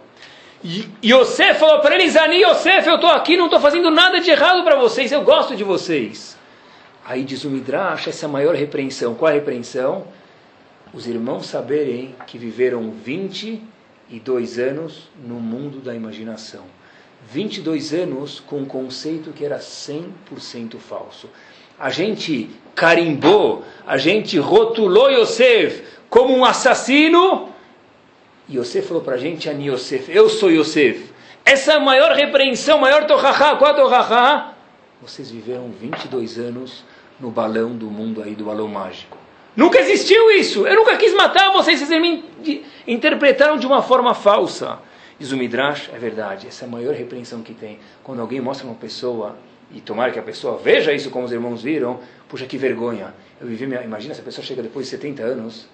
E Yosef falou para eles, Ani Yosef, eu estou aqui, não estou fazendo nada de errado para vocês, eu gosto de vocês. Aí diz o Midrash, essa é a maior repreensão. Qual a repreensão? Os irmãos saberem que viveram 22 anos no mundo da imaginação. 22 anos com um conceito que era 100% falso. A gente carimbou, a gente rotulou Yosef como um assassino. E Yosef falou para a gente, Ani Yosef, eu sou Yosef. Essa é a maior repreensão, maior torrahá. Qual a torrahá? Vocês viveram 22 anos no balão do mundo aí, do balão mágico. Nunca existiu isso. Eu nunca quis matar vocês, vocês me interpretaram de uma forma falsa. Diz o Midrash, é verdade, essa é a maior repreensão que tem. Quando alguém mostra uma pessoa, e tomara que a pessoa veja isso como os irmãos viram, puxa que vergonha. Eu vivi, imagina se a pessoa chega depois de 70 anos,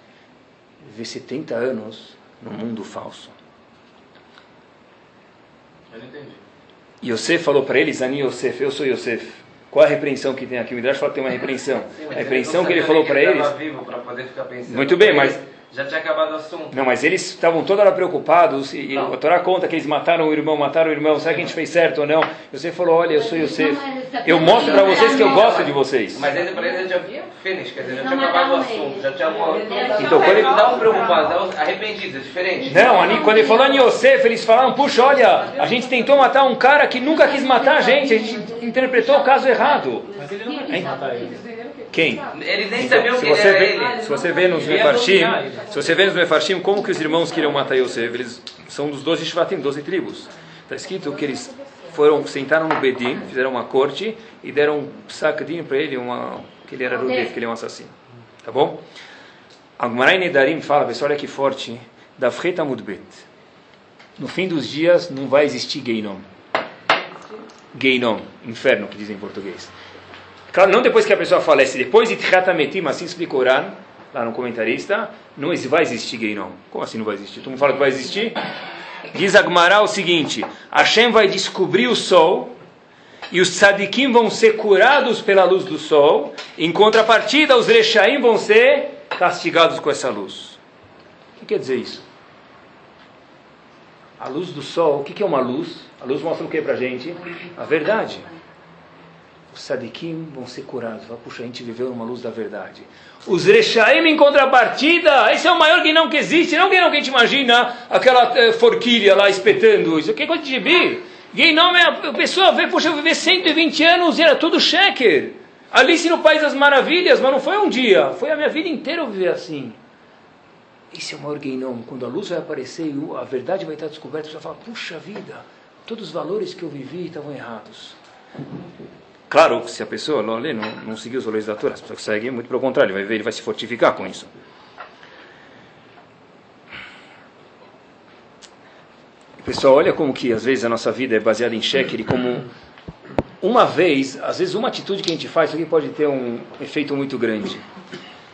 viver 70 anos num mundo falso. Eu não entendi. Yosef falou para eles, Ani Yosef, eu sou Yosef. Qual a repreensão que tem aqui? O Midrash fala que tem uma repreensão. Sim, a repreensão que ele falou para eles. Vivo poder ficar pensando Muito bem, mas já tinha acabado o assunto. Não, mas eles estavam toda hora preocupados, e não. a Torá conta que eles mataram o irmão, mataram o irmão, será que a gente fez certo ou não? Você falou, olha, eu sou Yosef, eu mostro para vocês que eu gosto de vocês. Mas ele para eles já finish, quer dizer, já tinha acabado o assunto, já tinha morto. Então, quando ele... Não estavam preocupados, arrependidos, é diferente. Não, quando ele falou em Yosef, eles falaram, puxa, olha, a gente tentou matar um cara que nunca quis matar a gente, a gente interpretou o caso errado. Mas ele não quis matar eles. Quem? Eles nem sabiam se quem você era vê, ele. Se você vê nos Mefarshim, se você vê nos Mefarshim, como que os irmãos queriam matar Yosef? Eles são dos 12 Shvatim, 12 tribos. Está escrito que eles foram, sentaram no Bedin, fizeram uma corte e deram um sacadinho para ele, uma, que ele era Rudef, que ele é um assassino. Tá bom? Agmarai Nedarim fala, pessoal, olha que forte, da Freta Mudbet. No fim dos dias não vai existir Geinom. Geinom, inferno, que dizem em português. Claro, não depois que a pessoa falece, depois de Tchatametim, assim explica o Oran, lá no comentarista, não vai existir Geinom. Como assim não vai existir? Todo mundo fala que vai existir? Diz Agmará o seguinte: Hashem vai descobrir o sol e os tzadikim vão ser curados pela luz do sol, em contrapartida, os rechaim vão ser castigados com essa luz. O que quer dizer isso? A luz do sol, o que é uma luz? A luz mostra o que para a gente? A verdade os sadikim vão ser curados. Puxa, a gente viveu numa luz da verdade. Os rechaim em contrapartida, esse é o maior guinão que existe, não guinão que a gente imagina, aquela eh, forquilha lá espetando isso. Que é coisa de gibi. Guinão é a pessoa vê, puxa, eu viver 120 anos e era tudo sheker. Alice no País das Maravilhas, mas não foi um dia, foi a minha vida inteira eu viver assim. Esse é o maior guinão. Quando a luz vai aparecer e a verdade vai estar descoberta, você vai falar, puxa vida, todos os valores que eu vivi estavam errados. Claro, se a pessoa não, não, seguir os valores da Torá, a pessoa que segue, muito pelo contrário, ele vai ver, ele vai se fortificar com isso. Pessoal, olha como que às vezes a nossa vida é baseada em sheker e como uma vez, às vezes uma atitude que a gente faz, isso aqui pode ter um efeito muito grande.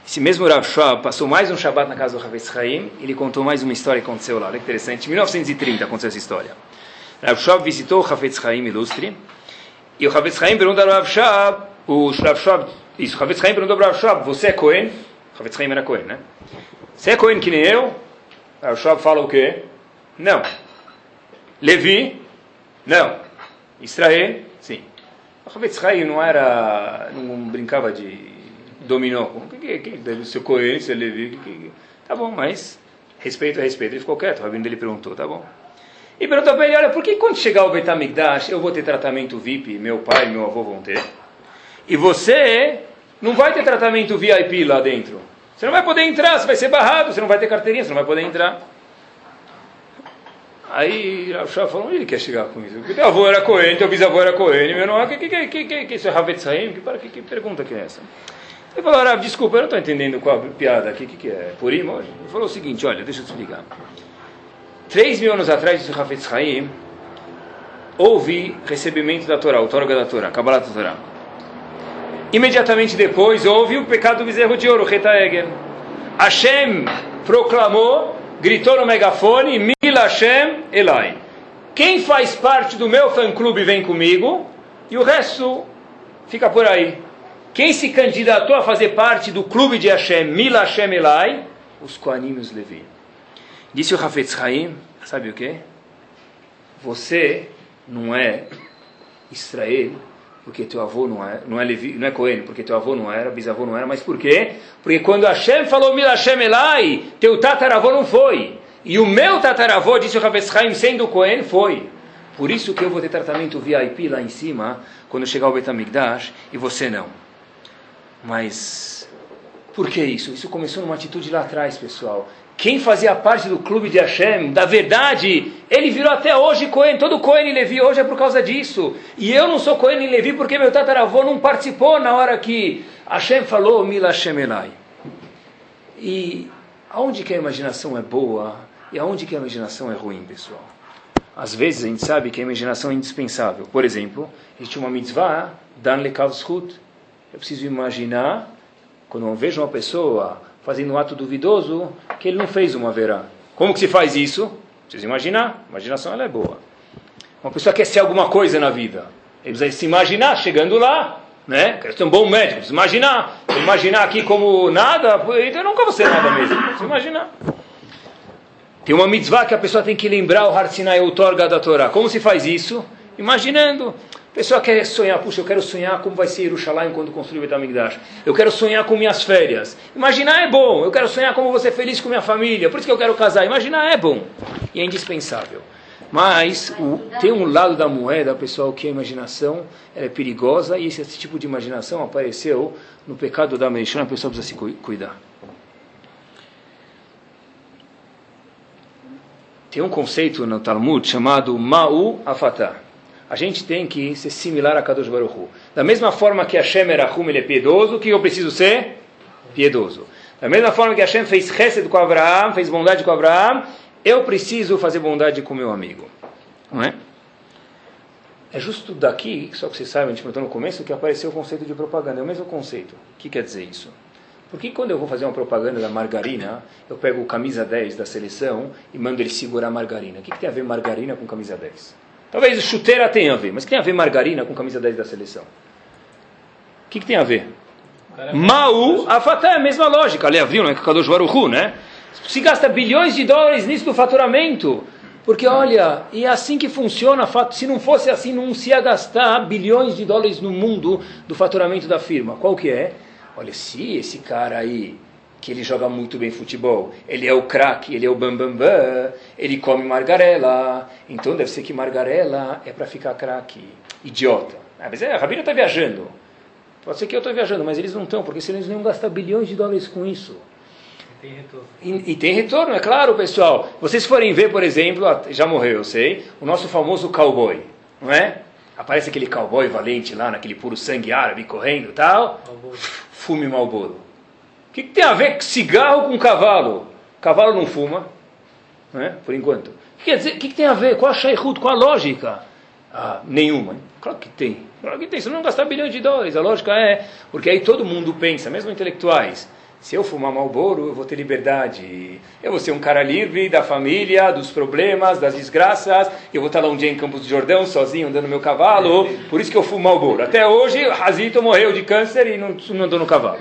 Esse mesmo Rav Shab passou mais um Shabbat na casa do Havetz Haim, ele contou mais uma história que aconteceu lá, olha que interessante. Em 1930 aconteceu essa história. Rav Shab visitou o Havetz Haim ilustre, e o Havetz Chaim pergunta ao Rav Shab, o Rav Shab, isso, o Havetz Chaim perguntou ao Rav Shab, você é Cohen? Havetz Chaim era Cohen, né? Você é Cohen que nem eu? O Rav Shab fala o quê? Não. Levi? Não. Israel? Sim. Chaim não era, não brincava de dominó. O que, que, deve ser ser Levi? Que, que, tá bom, mas respeito é respeito. Ele ficou quieto, o rabino dele perguntou, tá bom. E perguntou para ele, olha, por que quando chegar o Betamigdash eu vou ter tratamento VIP, meu pai e meu avô vão ter, e você não vai ter tratamento VIP lá dentro? Você não vai poder entrar, você vai ser barrado, você não vai ter carteirinha, você não vai poder entrar. Aí o Shah falou, ele quer chegar com isso? Porque teu avô era Cohen, teu bisavô era Cohen, meu não, que, que, que, que, que, que isso é? Que, que, que pergunta que é essa? Ele falou, Rav, desculpa, eu não estou entendendo qual a piada aqui, o que, que é? Purim hoje? Ele falou o seguinte, olha, deixa eu te explicar. Três mil anos atrás, disse o Hafetz Haim, houve recebimento da Torá, outorga da Torá, Kabbalah da Torá. Imediatamente depois houve o pecado do bezerro de ouro, Reta Egel. Hashem proclamou, gritou no megafone, Mil Hashem Elai. Quem faz parte do meu fã-clube vem comigo, e o resto fica por aí. Quem se candidatou a fazer parte do clube de Hashem, Mil Hashem Elai? Os Koanim os Levi. Disse o Hafetz Haim, sabe o que? Você não é Israel porque teu avô não é, não é, Levi, não é Cohen, porque teu avô não era, bisavô não era, mas por quê? Porque quando Hashem falou Mil Hashem Elai, teu tataravô não foi. E o meu tataravô, disse o Ravetz Haim, sendo Cohen, foi. Por isso que eu vou ter tratamento VIP lá em cima, quando chegar o Betamigdash, e você não. Mas, por que isso? Isso começou numa atitude lá atrás, pessoal. Quem fazia parte do clube de Hashem, da verdade, ele virou até hoje Cohen. Todo Cohen e Levi hoje é por causa disso. E eu não sou Cohen e Levi porque meu tataravô não participou na hora que Hashem falou Mila Hashem. E aonde que a imaginação é boa e aonde que a imaginação é ruim, pessoal? Às vezes a gente sabe que a imaginação é indispensável. Por exemplo, existe uma mitzvah, Dan Lekav Zchut. Eu preciso imaginar, quando eu vejo uma pessoa fazendo um ato duvidoso, que ele não fez uma verá. Como que se faz isso? Precisa imaginar. A imaginação ela é boa. Uma pessoa quer ser alguma coisa na vida. Ele precisa se imaginar chegando lá. Né? Quer ser um bom médico. Precisa imaginar. Imaginar aqui como nada, então eu nunca vou ser nada mesmo. Precisa imaginar. Tem uma mitzvah que a pessoa tem que lembrar o Har Sinai, o Torga da Torá. Como se faz isso? Imaginando. Pessoa quer sonhar, puxa, eu quero sonhar como vai ser Yerushalayim quando construir o Betamigdash. Eu quero sonhar com minhas férias. Imaginar é bom. Eu quero sonhar como ser feliz com minha família. Por isso que eu quero casar. Imaginar é bom. E é indispensável. Mas o, tem um lado da moeda, pessoal, que a imaginação é perigosa e esse, esse, tipo de imaginação apareceu no pecado da Meishon, a pessoa precisa se cuidar. Tem um conceito no Talmud chamado Ma'u Afatah a gente tem que ser similar a Kadosh Baruch Hu. Da mesma forma que Hashem Erahum, ele é piedoso, o que eu preciso ser? Piedoso. Da mesma forma que Hashem fez Chesed com Abraão, fez bondade com Abraão, eu preciso fazer bondade com meu amigo. Não é? É justo daqui, só que vocês sabem, a gente perguntou no começo, que apareceu o conceito de propaganda. É o mesmo conceito. O que quer dizer isso? Porque quando eu vou fazer uma propaganda da margarina, eu pego o camisa 10 da seleção e mando ele segurar a margarina. O que, que tem a ver margarina com camisa 10? Talvez chuteira tenha a ver, mas que tem a ver margarina com camisa 10 da seleção? O que, que tem a ver? Mau, afatá é a mesma lógica. Aliás, viu, né? Kadosh Baruchu, né? Se gasta bilhões de dólares nisso do faturamento. Porque, olha, e é assim que funciona. Se não fosse assim, não se ia gastar bilhões de dólares no mundo do faturamento da firma. Qual que é? Olha, se esse cara aí que ele joga muito bem futebol. Ele é o craque, ele é o bambambam, bam, bam, ele come margarela. Então deve ser que margarela é para ficar craque. Idiota. Ah, mas é, a Rabina está viajando. Pode ser que eu estou viajando, mas eles não estão, porque senão eles não iam gastar bilhões de dólares com isso. Tem retorno. E, e, tem retorno, é claro, pessoal. Vocês forem ver, por exemplo, já morreu, eu sei, o nosso famoso cowboy, não é? Aparece aquele cowboy valente lá, naquele puro sangue árabe correndo e tal. Fume Malboro. O que, que, tem a ver cigarro com cavalo? Cavalo não fuma, né? por enquanto. O que, que, que tem a ver? Qual a shaykhut? Qual a lógica? Ah, nenhuma. Claro que tem. Claro que tem. Você não gastar bilhões de dólares. A lógica é, porque aí todo mundo pensa, mesmo intelectuais, se eu fumar Malboro, eu vou ter liberdade. Eu vou ser um cara livre da família, dos problemas, das desgraças. Eu vou estar lá um dia em Campos do Jordão, sozinho, andando no meu cavalo. Por isso que eu fumo Malboro. Até hoje, Razito morreu de câncer e não, não andou no cavalo.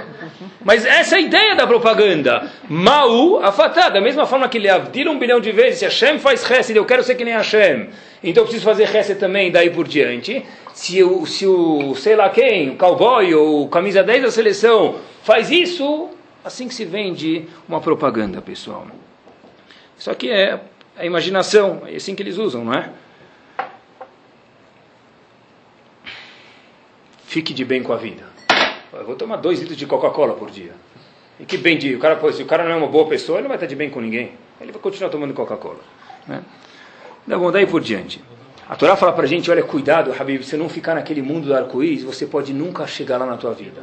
Mas essa é a ideia da propaganda. Mau, afatá. Da mesma forma que ele avdila um bilhão de vezes. Se Hashem faz Hesed, eu quero ser que nem Hashem. Então eu preciso fazer Hesed também, daí por diante. Se o, se o sei lá quem, o cowboy ou camisa 10 da seleção faz isso Assim que se vende uma propaganda, pessoal. Isso aqui é a imaginação, é assim que eles usam, não é? Fique de bem com a vida. Eu vou tomar dois litros de Coca-Cola por dia. E que bem de. O cara, se o cara não é uma boa pessoa, ele não vai estar de bem com ninguém. Ele vai continuar tomando Coca-Cola. Né? Então, vamos daí por diante. A Torá fala para a gente: olha, cuidado, Habib, você não ficar naquele mundo do arco-íris, você pode nunca chegar lá na tua vida.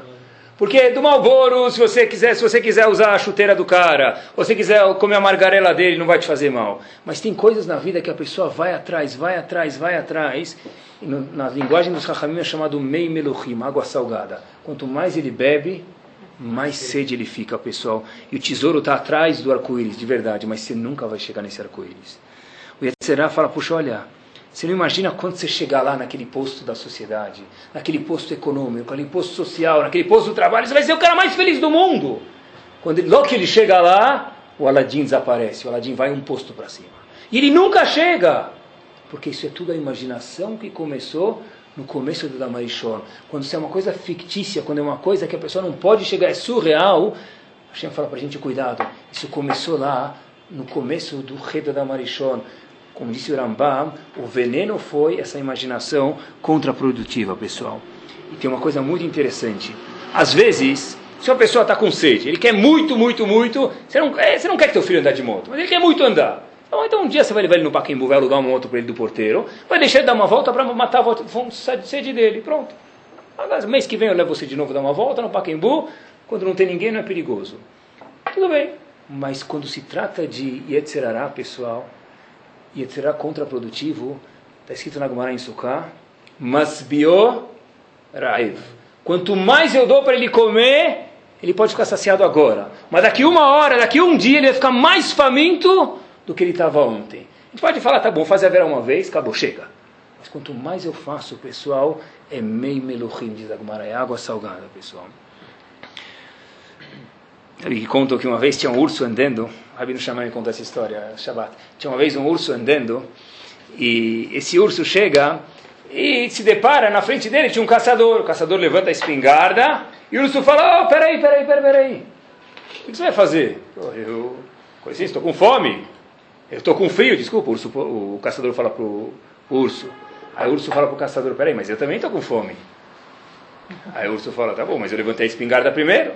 Porque do Malboro, se você quiser, se você quiser usar a chuteira do cara, ou você quiser comer a margarela dele, não vai te fazer mal. Mas tem coisas na vida que a pessoa vai atrás, vai atrás, vai atrás. No, na linguagem dos Rahamim é chamado mei meluchim, água salgada. Quanto mais ele bebe, mais sede ele fica, pessoal. E o tesouro está atrás do arco-íris, de verdade, mas você nunca vai chegar nesse arco-íris. O Yetzirah fala, puxa, olha, você não imagina quando você chegar lá naquele posto da sociedade, naquele posto econômico, naquele posto social, naquele posto do trabalho, você vai ser o cara mais feliz do mundo. Quando ele, logo que ele chega lá, o Aladim desaparece, o Aladim vai um posto para cima. E ele nunca chega, porque isso é tudo a imaginação que começou no começo do Damarishon. Quando isso é uma coisa fictícia, quando é uma coisa que a pessoa não pode chegar, é surreal, Hashem fala para a gente, cuidado, isso começou lá no começo do rei da Damarishon. Como disse o Rambam, o veneno foi essa imaginação contraprodutiva, pessoal. E tem uma coisa muito interessante. Às vezes, se uma pessoa está com sede, ele quer muito, muito, muito, você não, é, você não quer que teu filho ande de moto, mas ele quer muito andar. Então, então um dia você vai levar ele no Pacaembu, vai alugar uma moto para ele do porteiro, vai deixar ele dar uma volta para matar a sede dele, pronto. Agora, mês que vem eu levo você de novo dar uma volta no Pacaembu, quando não tem ninguém não é perigoso. Tudo bem. Mas quando se trata de Yetzerará, pessoal, e será contraprodutivo. Está escrito na Gemara em Sukkah, mas bio raiv. Quanto mais eu dou para ele comer, ele pode ficar saciado agora. Mas daqui uma hora, daqui um dia, ele vai ficar mais faminto do que ele estava ontem. A gente pode falar, tá bom, fazer a vera uma vez, acabou, chega. Mas quanto mais eu faço, pessoal, é mei meluchim, diz a Gemara, é água salgada, pessoal. Sabe que contam que uma vez tinha um urso andando, Rabino Shammai conta essa história, Shabbat. Tinha uma vez um urso andando, e esse urso chega e se depara, na frente dele tinha um caçador. O caçador levanta a espingarda, e o urso fala, oh, peraí, peraí, peraí, peraí. O que você vai fazer? Eu, conheci, estou com fome. Eu estou com frio, desculpa. O, urso, o caçador fala para o urso. Aí o urso fala para o caçador, peraí, mas eu também estou com fome. Aí o urso fala, tá bom, mas eu levantei a espingarda primeiro.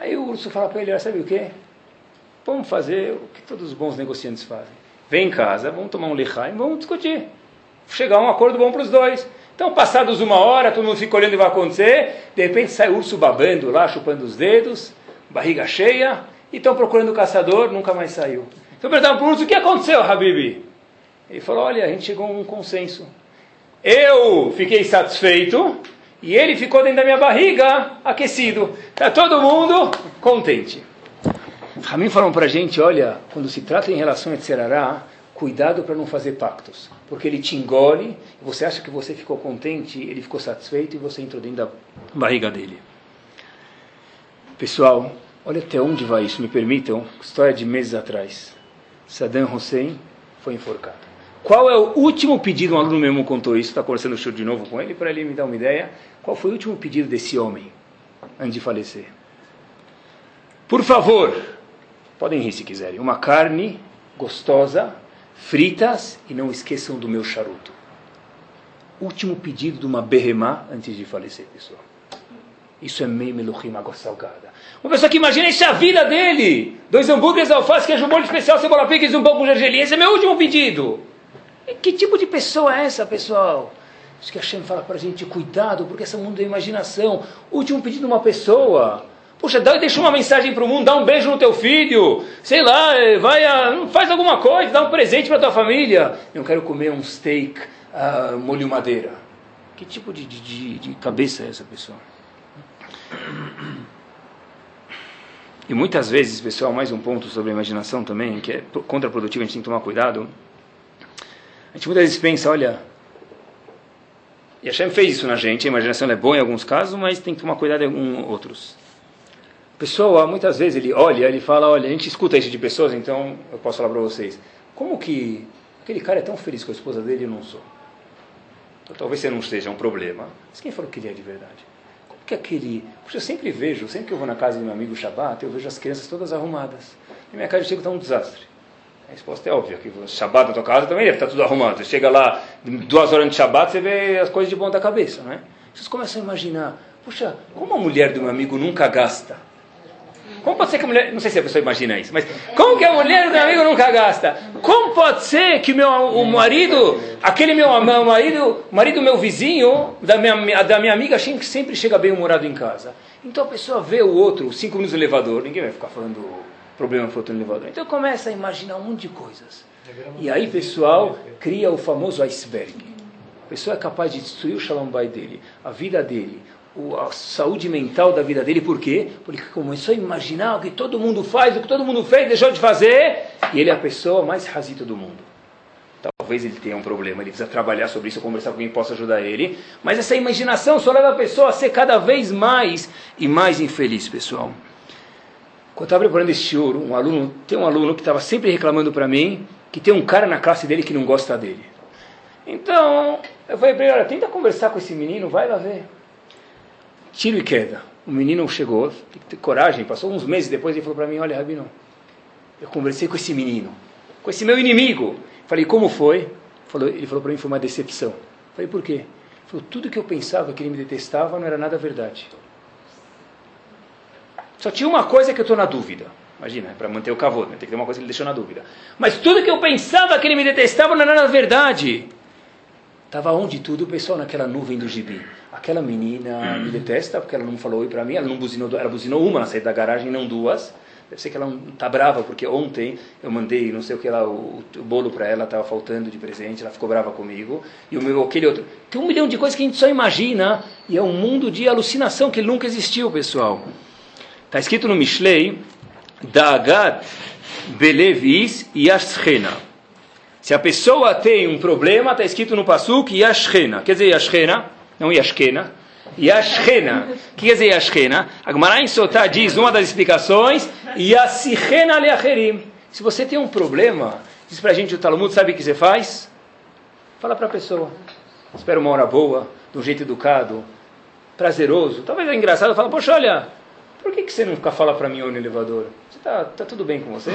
Aí o urso fala para ele, sabe o quê? Vamos fazer o que todos os bons negociantes fazem. Vem em casa, vamos tomar um lichaim, vamos discutir. Chegar a um acordo bom para os dois. Então, passados uma hora, todo mundo fica olhando o que vai acontecer. De repente sai o urso babando lá, chupando os dedos, barriga cheia, e estão procurando o caçador, nunca mais saiu. Então perguntaram para o urso, o que aconteceu, Habib? Ele falou, olha, a gente chegou a um consenso. Eu fiquei satisfeito, e ele ficou dentro da minha barriga aquecido. Está todo mundo contente. Ramin falou para a gente, olha, quando se trata em relação a Tzerará, cuidado para não fazer pactos. Porque ele te engole, você acha que você ficou contente, ele ficou satisfeito e você entrou dentro da barriga dele. Pessoal, olha até onde vai isso, me permitam, história de meses atrás. Saddam Hussein foi enforcado. Qual é o último pedido? Um aluno mesmo contou isso, está conversando o show de novo com ele, para ele me dar uma ideia. Qual foi o último pedido desse homem antes de falecer? Por favor, podem rir se quiserem, uma carne gostosa, fritas e não esqueçam do meu charuto. Último pedido de uma berremá antes de falecer, pessoal. Isso é meio meluchim, água salgada. Uma pessoa que imagina isso é a vida dele. Dois hambúrgueres, alface, queijo molho especial, cebola piques e um pão com gergelim. Esse é meu último pedido. Que tipo de pessoa é essa, pessoal? Isso que a Hashem fala para a gente, cuidado, porque esse mundo é imaginação. Último pedido de uma pessoa. Puxa, dá, deixa uma mensagem para o mundo, dá um beijo no teu filho, sei lá, eh, vai a, faz alguma coisa, dá um presente para tua família. Eu quero comer um steak uh, molho madeira. Que tipo de, de, de cabeça é essa pessoa? E muitas vezes, pessoal, mais um ponto sobre a imaginação também, que é contraprodutivo, a gente tem que tomar cuidado. A gente muitas vezes pensa, olha, e Hashem fez isso na gente, a imaginação é boa em alguns casos, mas tem que tomar cuidado em outros. A pessoa, muitas vezes, ele olha, ele fala, olha, a gente escuta isso de pessoas, então eu posso falar para vocês, como que aquele cara é tão feliz com a esposa dele e eu não sou? Então, talvez você não seja um problema, mas quem falou que ele é de verdade? Como que aquele... Puxa, eu sempre vejo, sempre que eu vou na casa do meu amigo Shabbat, eu vejo as crianças todas arrumadas. Na minha casa eu chego está um desastre. A resposta é óbvia, que o Shabbat na tua casa também deve estar tudo arrumado. Você chega lá, duas horas de Shabbat, você vê as coisas de ponta cabeça, não é? Vocês começam a imaginar, puxa, como a mulher do meu amigo nunca gasta? Como pode ser que a mulher, não sei se a pessoa imagina isso, mas como que a mulher do meu amigo nunca gasta? Como pode ser que meu, o marido, aquele meu, meu marido, marido meu vizinho, da minha, da minha amiga, sempre chega bem humorado em casa? Então a pessoa vê o outro, cinco minutos no elevador, ninguém vai ficar falando problema outro no elevador. Então começa a imaginar um monte de coisas. E aí, pessoal, cria o famoso iceberg. A pessoa é capaz de destruir o shalom bay dele, a vida dele, a saúde mental da vida dele. Por quê? Porque começou a imaginar o que todo mundo faz, o que todo mundo fez, deixou de fazer. E ele é a pessoa mais razita do mundo. Talvez ele tenha um problema, ele precisa trabalhar sobre isso, conversar com quem possa ajudar ele. Mas essa imaginação só leva a pessoa a ser cada vez mais e mais infeliz, pessoal. Quando eu estava preparando esse ouro, um aluno, tem um aluno que estava sempre reclamando para mim que tem um cara na classe dele que não gosta dele. Então, eu falei para ele, olha, tenta conversar com esse menino, vai lá ver. Tiro e queda. O menino chegou, tem que ter coragem, passou uns meses depois e falou para mim, olha, Rabino, eu conversei com esse menino, com esse meu inimigo. Falei, como foi? Ele falou para mim, foi uma decepção. Falei, por quê? Falou, tudo que eu pensava que ele me detestava não era nada verdade. Só tinha uma coisa que eu estou na dúvida. Imagina, para manter o cavalo, né? tem que ter uma coisa que ele deixou na dúvida. Mas tudo que eu pensava que ele me detestava não era verdade. Estava onde tudo, o pessoal naquela nuvem do gibi. Aquela menina me detesta porque ela não falou oi para mim, ela não buzinou, ela buzinou uma na saída da garagem, não duas. Deve ser que ela está brava porque ontem eu mandei não sei o que lá, o, o bolo para ela, estava faltando de presente, ela ficou brava comigo. E o meu, aquele outro. Tem um milhão de coisas que a gente só imagina e é um mundo de alucinação que nunca existiu, pessoal. Está escrito no Mishlei, Dagat Belevis Yashchena. Se a pessoa tem um problema, está escrito no Pasuk Yashchena. Quer dizer Yashchena, não Yashkena. Yashchena. Que quer dizer Yashchena? A Gemara em Sotá diz, uma das explicações, Yasichena Leacherim. Se você tem um problema, diz para a gente o Talmud, sabe o que você faz? Fala para a pessoa. Espera uma hora boa, de um jeito educado, prazeroso. Talvez é engraçado, fala, poxa, olha, por que, que você nunca fala para mim no elevador? Você tá, tá tudo bem com você?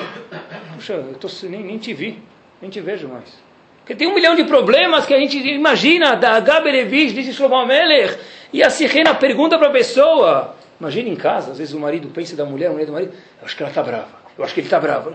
Puxa, eu tô, nem, nem te vi, nem te vejo mais. Porque tem um milhão de problemas que a gente imagina, da Gaberevish, disse Shlomo Melech, e a Sirena pergunta para a pessoa, imagina em casa, às vezes o marido pensa da mulher, a mulher do marido, eu acho que ela está brava, eu acho que ele está bravo.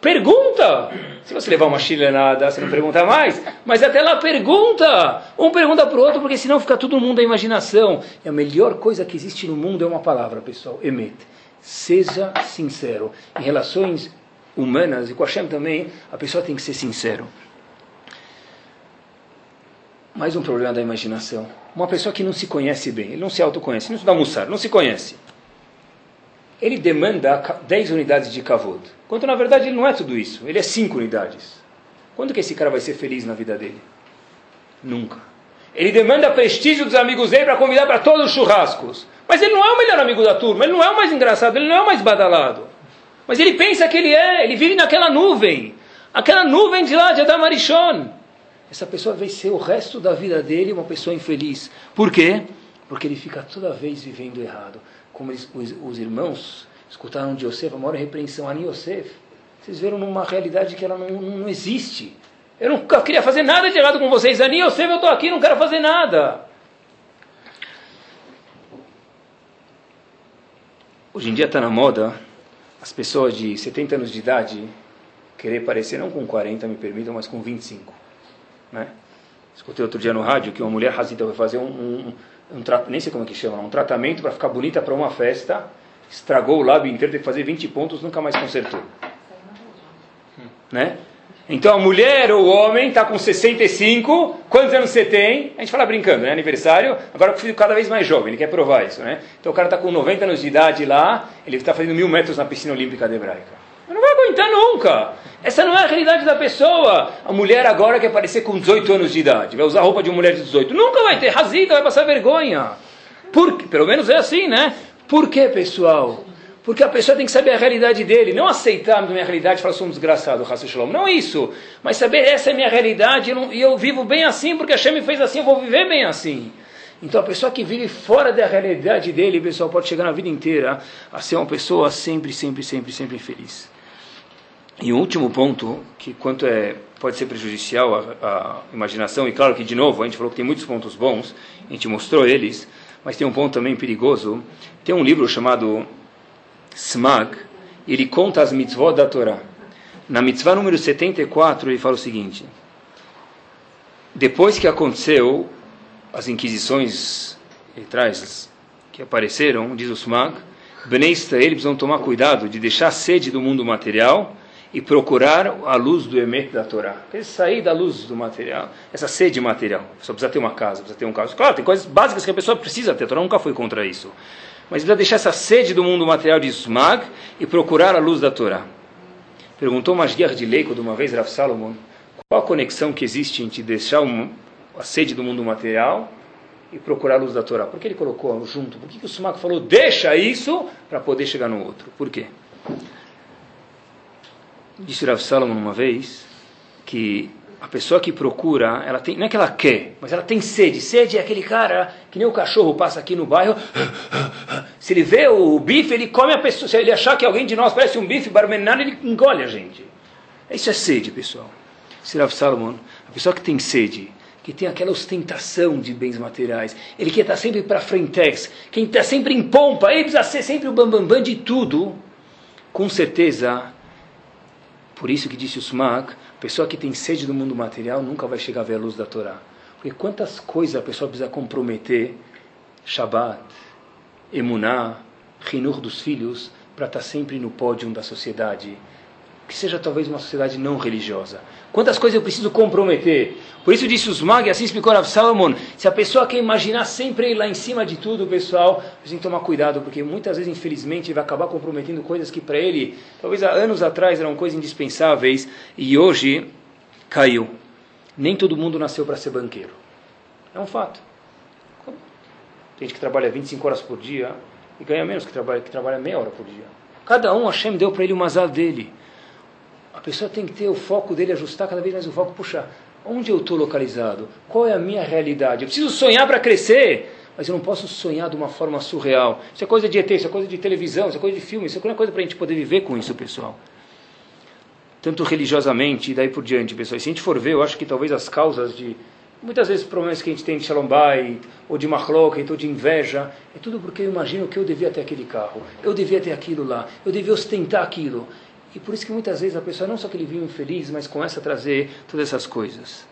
Pergunta! Se você levar uma chilenada, você não pergunta mais. Mas até lá pergunta! Um pergunta para o outro, porque senão fica todo mundo a imaginação. E a melhor coisa que existe no mundo é uma palavra, pessoal. Emet. Seja sincero. Em relações humanas, e com a Hashem também, a pessoa tem que ser sincero. Mais um problema da imaginação. Uma pessoa que não se conhece bem, ele não se autoconhece, não se dá almoçar, não se conhece ele demanda 10 unidades de kavod. Quando na verdade ele não é tudo isso, ele é 5 unidades. Quando que esse cara vai ser feliz na vida dele? Nunca. Ele demanda prestígio dos amigos dele para convidar para todos os churrascos. Mas ele não é o melhor amigo da turma, ele não é o mais engraçado, ele não é o mais badalado. Mas ele pensa que ele é, ele vive naquela nuvem. Aquela nuvem de lá, de Adamarichon. Essa pessoa vai ser o resto da vida dele uma pessoa infeliz. Por quê? Porque ele fica toda vez vivendo errado como os, os, irmãos escutaram de Yosef, a maior repreensão a Yosef, vocês viram numa realidade que ela não, não existe. Eu nunca queria fazer nada de errado com vocês. Ani Yosef, eu estou aqui, não quero fazer nada. Hoje em dia está na moda as pessoas de 70 anos de idade querer parecer, não com 40, me permitam, mas com 25. Né? Escutei outro dia no rádio que uma mulher razita vai fazer um, um, um nem sei como é que chama, um tratamento para ficar bonita para uma festa, estragou o lábio inteiro, teve que fazer 20 pontos, nunca mais consertou. Né? Então a mulher ou o homem está com 65, quantos anos você tem? A gente fala brincando, né? Aniversário, agora o filho cada vez mais jovem, ele quer provar isso, né? Então o cara está com 90 anos de idade lá, ele está fazendo mil metros na piscina olímpica de hebraica. Aguentar nunca. Essa não é a realidade da pessoa. A mulher agora quer aparecer com 18 anos de idade, vai usar roupa de uma mulher de 18. Nunca vai ter razida, vai passar vergonha. Por, pelo menos é assim, né? Por que, pessoal? Porque a pessoa tem que saber a realidade dele, não aceitar a minha realidade e falar, sou um desgraçado, Shalom. Não isso, mas saber essa é a minha realidade e eu, eu, vivo bem assim porque a Hashem me fez assim, eu vou viver bem assim. Então a pessoa que vive fora da realidade dele, pessoal, pode chegar na vida inteira a ser uma pessoa sempre, sempre, sempre, sempre infeliz. E o último ponto, que quanto é, pode ser prejudicial à, imaginação, e claro que, de novo, a gente falou que tem muitos pontos bons, a gente mostrou eles, mas tem um ponto também perigoso. Tem um livro chamado Smag, ele conta as mitzvot da Torá. Na mitzvah número 74, ele fala o seguinte: Depois que aconteceu as inquisições, traz que apareceram, diz o Smag, Bnei Israel precisam tomar cuidado de deixar a sede do mundo material e procurar a luz do emet da Torá. Sair da luz do material, essa sede material. Só precisa ter uma casa, precisa ter um carro. Claro, tem coisas básicas que a pessoa precisa ter. A Torá nunca foi contra isso. Mas precisa deixar essa sede do mundo material de Smag e procurar a luz da Torá. Perguntou Masguiar de Leico de uma vez, Rav Salomon, qual a conexão que existe entre deixar um, a sede do mundo material e procurar a luz da Torá? Por que ele colocou junto? Por que, que o Smag falou, deixa isso para poder chegar no outro? Por quê? Disse Rav Salomon uma vez que a pessoa que procura, ela tem, não é que ela quer, mas ela tem sede. Sede é aquele cara que nem o cachorro passa aqui no bairro. Se ele vê o bife, ele come a pessoa. Se ele achar que alguém de nós parece um bife barmenado, ele engole a gente. Isso é sede, pessoal. Rav Salomon, a pessoa que tem sede, que tem aquela ostentação de bens materiais, ele quer estar sempre para frentex, quem está sempre em pompa, ele precisa ser sempre o bambambam bam, bam de tudo, com certeza por isso que disse o Sumak, a pessoa que tem sede do mundo material nunca vai chegar a ver a luz da Torá. Porque quantas coisas a pessoa precisa comprometer, Shabbat, Emuná, Rinur dos filhos, para estar sempre no pódio da sociedade, que seja talvez uma sociedade não religiosa. Quantas coisas eu preciso comprometer? Por isso disse os mag, assim explicou Rav Salomon, se a pessoa quer imaginar sempre lá em cima de tudo, pessoal, a gente tem que tomar cuidado, porque muitas vezes, infelizmente, ele vai acabar comprometendo coisas que para ele, talvez há anos atrás, eram coisas indispensáveis, e hoje caiu. Nem todo mundo nasceu para ser banqueiro. É um fato. Tem gente que trabalha 25 horas por dia e ganha menos que trabalha, que trabalha meia hora por dia. Cada um, Hashem deu para ele o mazal dele. A pessoa tem que ter o foco dele, ajustar cada vez mais o foco, puxar. Onde eu estou localizado? Qual é a minha realidade? Eu preciso sonhar para crescer, mas eu não posso sonhar de uma forma surreal. Isso é coisa de ET, isso é coisa de televisão, isso é coisa de filme, isso é coisa para a gente poder viver com isso, pessoal. Tanto religiosamente e daí por diante, pessoal. E se a gente for ver, eu acho que talvez as causas de muitas vezes problemas que a gente tem de Shalom Bay, ou de Mahloket, ou de inveja, é tudo porque eu imagino que eu devia ter aquele carro, eu devia ter aquilo lá, eu devia ostentar aquilo. E por isso que muitas vezes a pessoa não só que ele vive infeliz, mas começa a trazer todas essas coisas.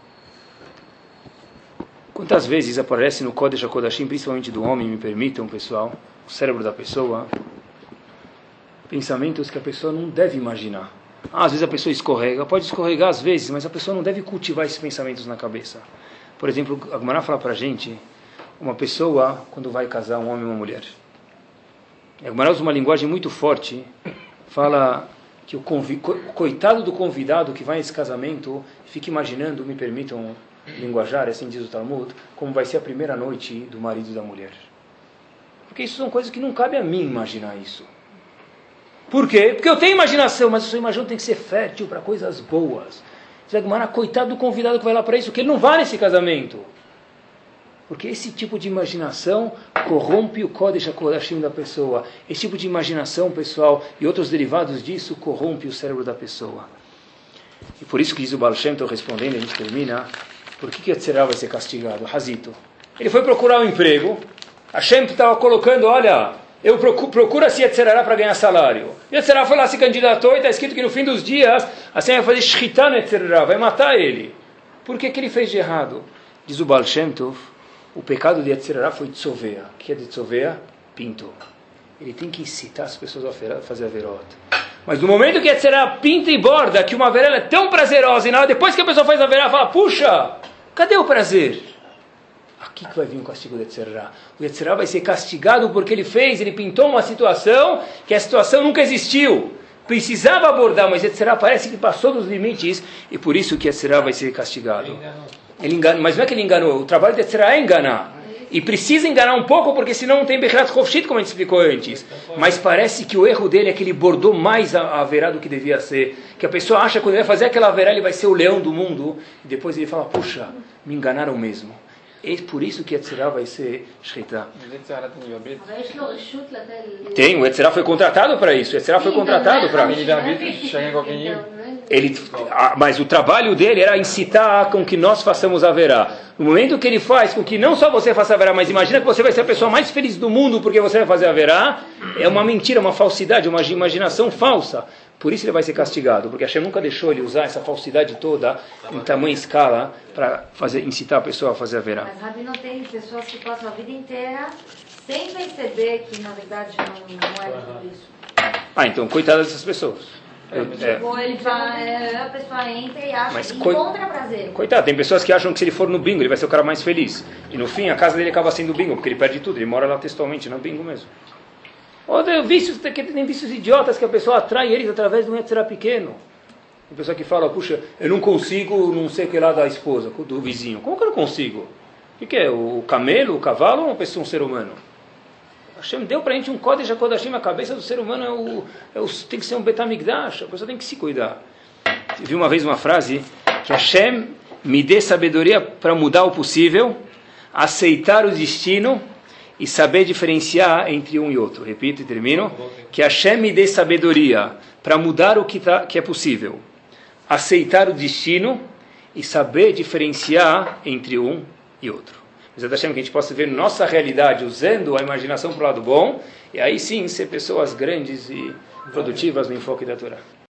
Quantas vezes aparece no Kodesh HaKodashim, principalmente do homem, me permitam, pessoal, o cérebro da pessoa, pensamentos que a pessoa não deve imaginar. Ah, às vezes a pessoa escorrega, pode escorregar às vezes, mas a pessoa não deve cultivar esses pensamentos na cabeça. Por exemplo, a Gumara fala para a gente, uma pessoa, quando vai casar, um homem e uma mulher. A Gumara usa uma linguagem muito forte, fala que o coitado do convidado que vai nesse casamento fica imaginando, me permitam linguajar, assim diz o Talmud, como vai ser a primeira noite do marido e da mulher. Porque isso são coisas que não cabe a mim imaginar isso. Por quê? Porque eu tenho imaginação, mas a sua imaginação tem que ser fértil para coisas boas. Zagmara, coitado do convidado que vai lá para isso, que ele não vai nesse casamento. Porque esse tipo de imaginação corrompe o Kodesh HaKodashim da pessoa. Esse tipo de imaginação, pessoal, e outros derivados disso, corrompe o cérebro da pessoa. E por isso que diz o Baal Shem, estou respondendo, a gente termina, por que que Yetzirah vai ser castigado? Razito. Ele foi procurar um emprego, Hashem estava colocando, olha, eu procuro, procura se Yetzirah para ganhar salário. Yetzirah foi lá, se candidatou e está escrito que no fim dos dias, assim vai fazer shritan Yetzirah, vai matar ele. Por que que ele fez de errado? Diz o Baal Shem Tov, o pecado de Yetzirah foi Tzovea. O que é Tzovea? Pinto. Ele tem que incitar as pessoas a fazer a verota. Mas no momento que Yetzirah pinta e borda, que uma verela é tão prazerosa, e na hora, depois que a pessoa faz a verela, fala, puxa, cadê o prazer? Aqui que vai vir o castigo de Yetzirah. O Yetzirah vai ser castigado porque ele fez, ele pintou uma situação que a situação nunca existiu. Precisava abordar, mas Yetzirah parece que passou dos limites, e por isso que Yetzirah vai ser castigado. Ele engana, mas não é que ele enganou, o trabalho de Yetzirah é enganar. E precisa enganar um pouco, porque senão não tem Bechrat Chofshit, como a gente explicou antes. Mas parece que o erro dele é que ele bordou mais a, a verá do que devia ser. Que a pessoa acha que quando ele vai fazer aquela verá, ele vai ser o leão do mundo. E depois ele fala, puxa, me enganaram mesmo. É por isso que Yetzirah vai ser Shritá. Tem, o Yetzirah foi contratado para isso. O Yetzirah foi contratado para... Ele, mas o trabalho dele era incitar com que nós façamos a verá. No momento que ele faz com que não só você faça a verá, mas imagina que você vai ser a pessoa mais feliz do mundo porque você vai fazer a verá, é uma mentira, uma falsidade, uma imaginação falsa. Por isso ele vai ser castigado, porque Hashem nunca deixou ele usar essa falsidade toda em tamanha escala para fazer incitar a pessoa a fazer a verá. Mas Rabi não tem pessoas que passam a vida inteira sem perceber que na verdade não, não é tudo isso. Ah, então, coitada dessas pessoas. Eu- é. Tipo, ele vai, a pessoa entra e acha, Mas coi- encontra prazer. Coitado, tem pessoas que acham que se ele for no bingo, ele vai ser o cara mais feliz. E no fim, a casa dele acaba sendo bingo, porque ele perde tudo. Ele mora lá textualmente, no bingo mesmo. Ou tem vícios, tem, vícios idiotas que a pessoa atrai eles através de um etc pequeno. Tem pessoa que fala, puxa, eu não consigo não sei o que lá da esposa, do vizinho. Como que eu não consigo? O que, é? O camelo, o cavalo ou uma pessoa, um ser humano? Hashem deu para a gente um código de Kodashim, a cabeça do ser humano é o, é o, tem que ser um Betamigdash, a pessoa tem que se cuidar. Eu vi uma vez uma frase que Hashem me dê sabedoria para mudar o possível, aceitar o destino e saber diferenciar entre um e outro. Repito e termino. Que Hashem me dê sabedoria para mudar o que, tá, que é possível, aceitar o destino e saber diferenciar entre um e outro. Mas Hashem que a gente possa ver nossa realidade usando a imaginação para o lado bom e aí sim ser pessoas grandes e produtivas no enfoque da Torá.